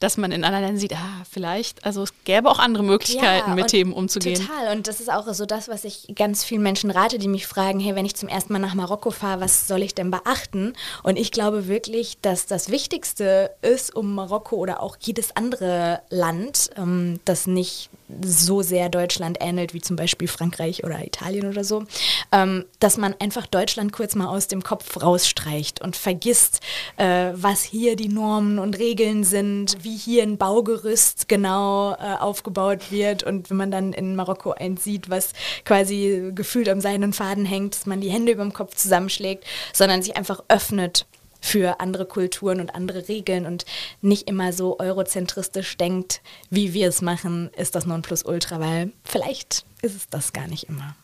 dass man in anderen Ländern sieht, ah, vielleicht, also es gäbe auch andere Möglichkeiten, mit und Themen umzugehen. Total. Und das ist auch so das, was ich ganz vielen Menschen rate, die mich fragen, hey, wenn ich zum ersten Mal nach Marokko fahre, was soll ich denn beachten? Und ich glaube wirklich, dass das Wichtigste ist, um Marokko oder auch jedes andere Land, ähm, das nicht so sehr Deutschland ähnelt wie zum Beispiel Frankreich oder Italien oder so, ähm, dass man einfach Deutschland kurz mal aus dem Kopf rausstreicht und vergisst, äh, was hier die Normen und Regeln sind, wie hier ein Baugerüst genau äh, aufgebaut wird. Und wenn man dann in Marokko eins sieht, was quasi gefühlt am seinen Faden hängt, dass man die Hände über dem Kopf zusammenschlägt, sondern sich einfach öffnet für andere Kulturen und andere Regeln und nicht immer so eurozentristisch denkt, wie wir es machen, ist das Nonplusultra, weil vielleicht ist es das gar nicht immer.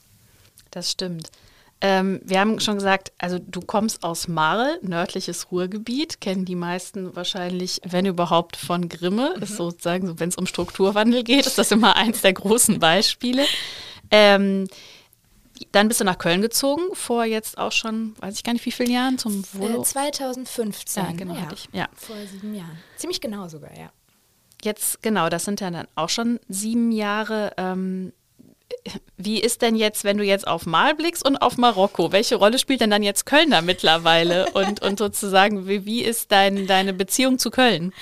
Das stimmt. Ähm, wir haben schon gesagt, also du kommst aus Marl, nördliches Ruhrgebiet, kennen die meisten wahrscheinlich, wenn überhaupt, von Grimme. Ist sozusagen, so, wenn es um Strukturwandel geht, ist das immer eins der großen Beispiele. Ähm, dann bist du nach Köln gezogen, vor jetzt auch schon, weiß ich gar nicht wie vielen Jahren, zum Volo. Äh, 2015. Ja, genau, hatte ich, ja. Vor sieben Jahren. Ziemlich genau sogar, ja. Jetzt, genau, das sind ja dann auch schon sieben Jahre. Ähm, wie ist denn jetzt, wenn du jetzt auf Mal blickst und auf Marokko? Welche Rolle spielt denn dann jetzt Köln da mittlerweile? Und, und sozusagen, wie, wie ist dein, deine Beziehung zu Köln?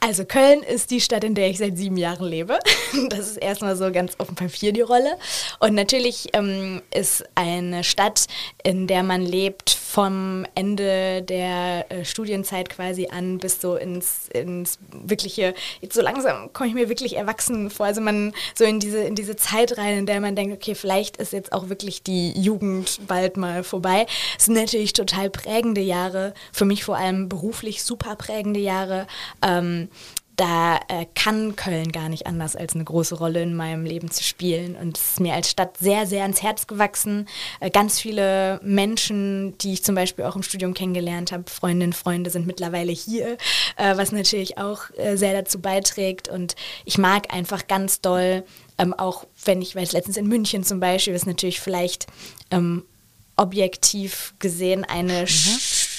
Also Köln ist die Stadt, in der ich seit sieben Jahren lebe. (laughs) Das ist erstmal so ganz auf dem Papier die Rolle. Und natürlich ähm, ist eine Stadt, in der man lebt vom Ende der äh, Studienzeit quasi an bis so ins, ins wirkliche, jetzt so langsam komme ich mir wirklich erwachsen vor. Also man so in diese, in diese Zeit rein, in der man denkt, okay, vielleicht ist jetzt auch wirklich die Jugend bald mal vorbei. Es sind natürlich total prägende Jahre, für mich vor allem beruflich super prägende Jahre. Ähm, da äh, kann Köln gar nicht anders, als eine große Rolle in meinem Leben zu spielen. Und es ist mir als Stadt sehr, sehr ans Herz gewachsen. Äh, ganz viele Menschen, die ich zum Beispiel auch im Studium kennengelernt habe, Freundinnen, Freunde sind mittlerweile hier, äh, was natürlich auch äh, sehr dazu beiträgt. Und ich mag einfach ganz doll, ähm, auch wenn ich, weiß letztens in München zum Beispiel, ist natürlich vielleicht ähm, objektiv gesehen eine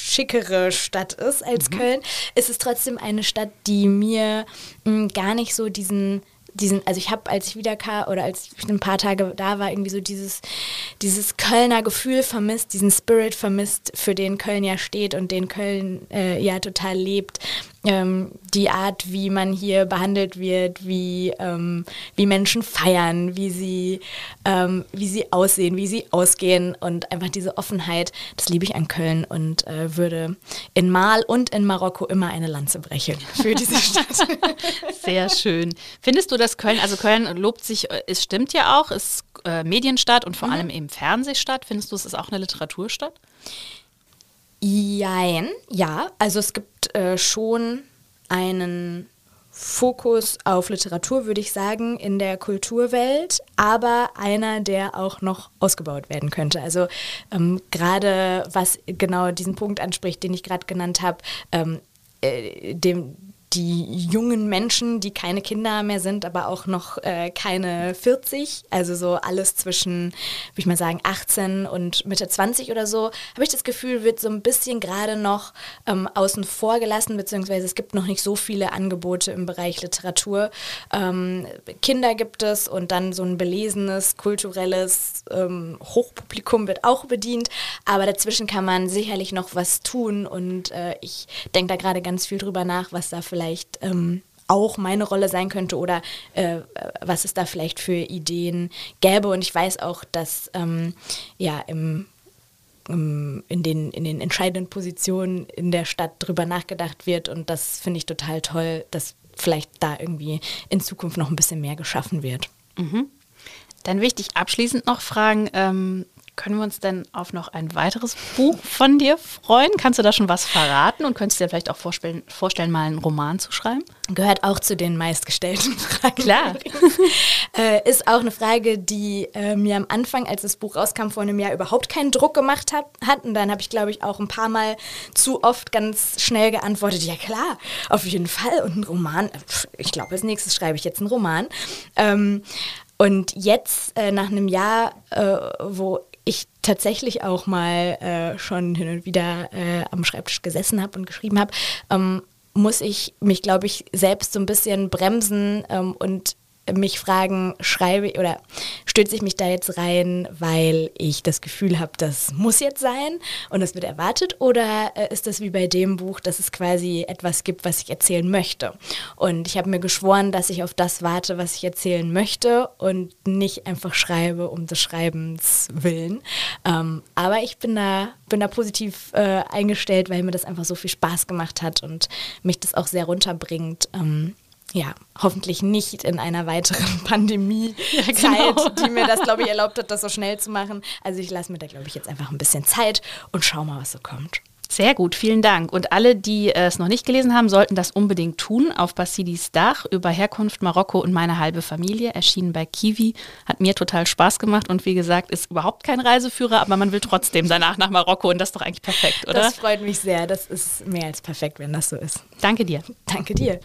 schickere Stadt ist als Köln, ist es trotzdem eine Stadt, die mir mh, gar nicht so diesen diesen, also ich habe, als ich wiederkam oder als ich ein paar Tage da war, irgendwie so dieses, dieses Kölner Gefühl vermisst, diesen Spirit vermisst, für den Köln ja steht und den Köln äh, ja total lebt. Ähm, die Art, wie man hier behandelt wird, wie, ähm, wie Menschen feiern, wie sie, ähm, wie sie aussehen, wie sie ausgehen und einfach diese Offenheit, das liebe ich an Köln und äh, würde in Mal und in Marokko immer eine Lanze brechen für diese (laughs) Stadt. Sehr schön. Findest du, dass Köln, also Köln lobt sich, äh, es stimmt ja auch, ist äh, Medienstadt und vor allem eben Fernsehstadt. Findest du, es ist auch eine Literaturstadt? Jein, ja. Also es gibt äh, schon einen Fokus auf Literatur, würde ich sagen, in der Kulturwelt, aber einer, der auch noch ausgebaut werden könnte. Also ähm, gerade was genau diesen Punkt anspricht, den ich gerade genannt habe, ähm, äh, dem die jungen Menschen, die keine Kinder mehr sind, aber auch noch äh, keine 40, also so alles zwischen, würde ich mal sagen, 18 und Mitte 20 oder so, habe ich das Gefühl, wird so ein bisschen gerade noch ähm, außen vor gelassen, beziehungsweise es gibt noch nicht so viele Angebote im Bereich Literatur. Ähm, Kinder gibt es und dann so ein belesenes, kulturelles ähm, Hochpublikum wird auch bedient, aber dazwischen kann man sicherlich noch was tun und äh, ich denke da gerade ganz viel drüber nach, was da vielleicht ähm, auch meine Rolle sein könnte oder äh, was es da vielleicht für Ideen gäbe. Und ich weiß auch, dass ähm, ja im, in, den, in den entscheidenden Positionen in der Stadt drüber nachgedacht wird. Und das finde ich total toll, dass vielleicht da irgendwie in Zukunft noch ein bisschen mehr geschaffen wird. Dann will ich dich abschließend noch fragen, ähm, können wir uns denn auf noch ein weiteres Buch von dir freuen? Kannst du da schon was verraten und könntest du dir vielleicht auch vorstellen, vorstellen mal einen Roman zu schreiben? Gehört auch zu den meistgestellten (laughs) Fragen. Klar. (laughs) äh, ist auch eine Frage, die äh, mir am Anfang, als das Buch rauskam, vor einem Jahr überhaupt keinen Druck gemacht hat. hat. Und dann habe ich, glaube ich, auch ein paar Mal zu oft ganz schnell geantwortet, ja klar, auf jeden Fall. Und ein Roman, pf, ich glaube, als nächstes schreibe ich jetzt einen Roman. Ähm, und jetzt, äh, nach einem Jahr, äh, wo ich tatsächlich auch mal äh, schon hin und wieder äh, am Schreibtisch gesessen habe und geschrieben habe, ähm, muss ich mich, glaube ich, selbst so ein bisschen bremsen ähm, und mich fragen, schreibe oder stürze ich mich da jetzt rein, weil ich das Gefühl habe, das muss jetzt sein und das wird erwartet oder äh, ist das wie bei dem Buch, dass es quasi etwas gibt, was ich erzählen möchte? Und ich habe mir geschworen, dass ich auf das warte, was ich erzählen möchte und nicht einfach schreibe um des Schreibens willen. Ähm, aber ich bin da, bin da positiv äh, eingestellt, weil mir das einfach so viel Spaß gemacht hat und mich das auch sehr runterbringt. Ähm, ja, hoffentlich nicht in einer weiteren (laughs) Pandemie-Zeit, ja, genau. die mir das, glaube ich, erlaubt hat, das so schnell zu machen. Also ich lasse mir da, glaube ich, jetzt einfach ein bisschen Zeit und schau mal, was so kommt. Sehr gut, vielen Dank. Und alle, die es noch nicht gelesen haben, sollten das unbedingt tun. Auf Basidis Dach über Herkunft Marokko und meine halbe Familie, erschienen bei Kiwi. Hat mir total Spaß gemacht und wie gesagt, ist überhaupt kein Reiseführer, aber man will trotzdem danach nach Marokko und das ist doch eigentlich perfekt, oder? Das freut mich sehr. Das ist mehr als perfekt, wenn das so ist. Danke dir. Danke dir.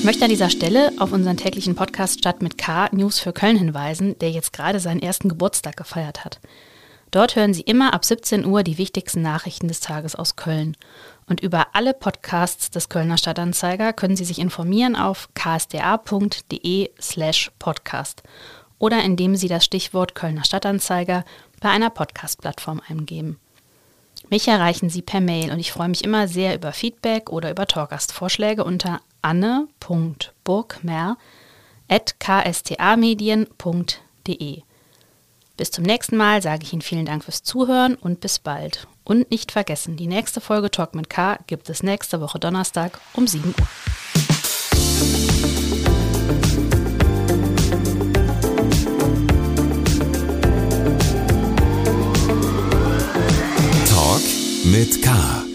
Ich möchte an dieser Stelle auf unseren täglichen Podcast Stadt mit K News für Köln hinweisen, der jetzt gerade seinen ersten Geburtstag gefeiert hat. Dort hören Sie immer ab 17 Uhr die wichtigsten Nachrichten des Tages aus Köln. Und über alle Podcasts des Kölner Stadtanzeiger können Sie sich informieren auf ksda.de slash podcast oder indem Sie das Stichwort Kölner Stadtanzeiger bei einer Podcast-Plattform eingeben. Mich erreichen Sie per Mail und ich freue mich immer sehr über Feedback oder über Talkgastvorschläge unter anne.burgmer.ksta-medien.de. Bis zum nächsten Mal sage ich Ihnen vielen Dank fürs Zuhören und bis bald. Und nicht vergessen, die nächste Folge Talk mit K gibt es nächste Woche Donnerstag um 7 Uhr. Talk mit K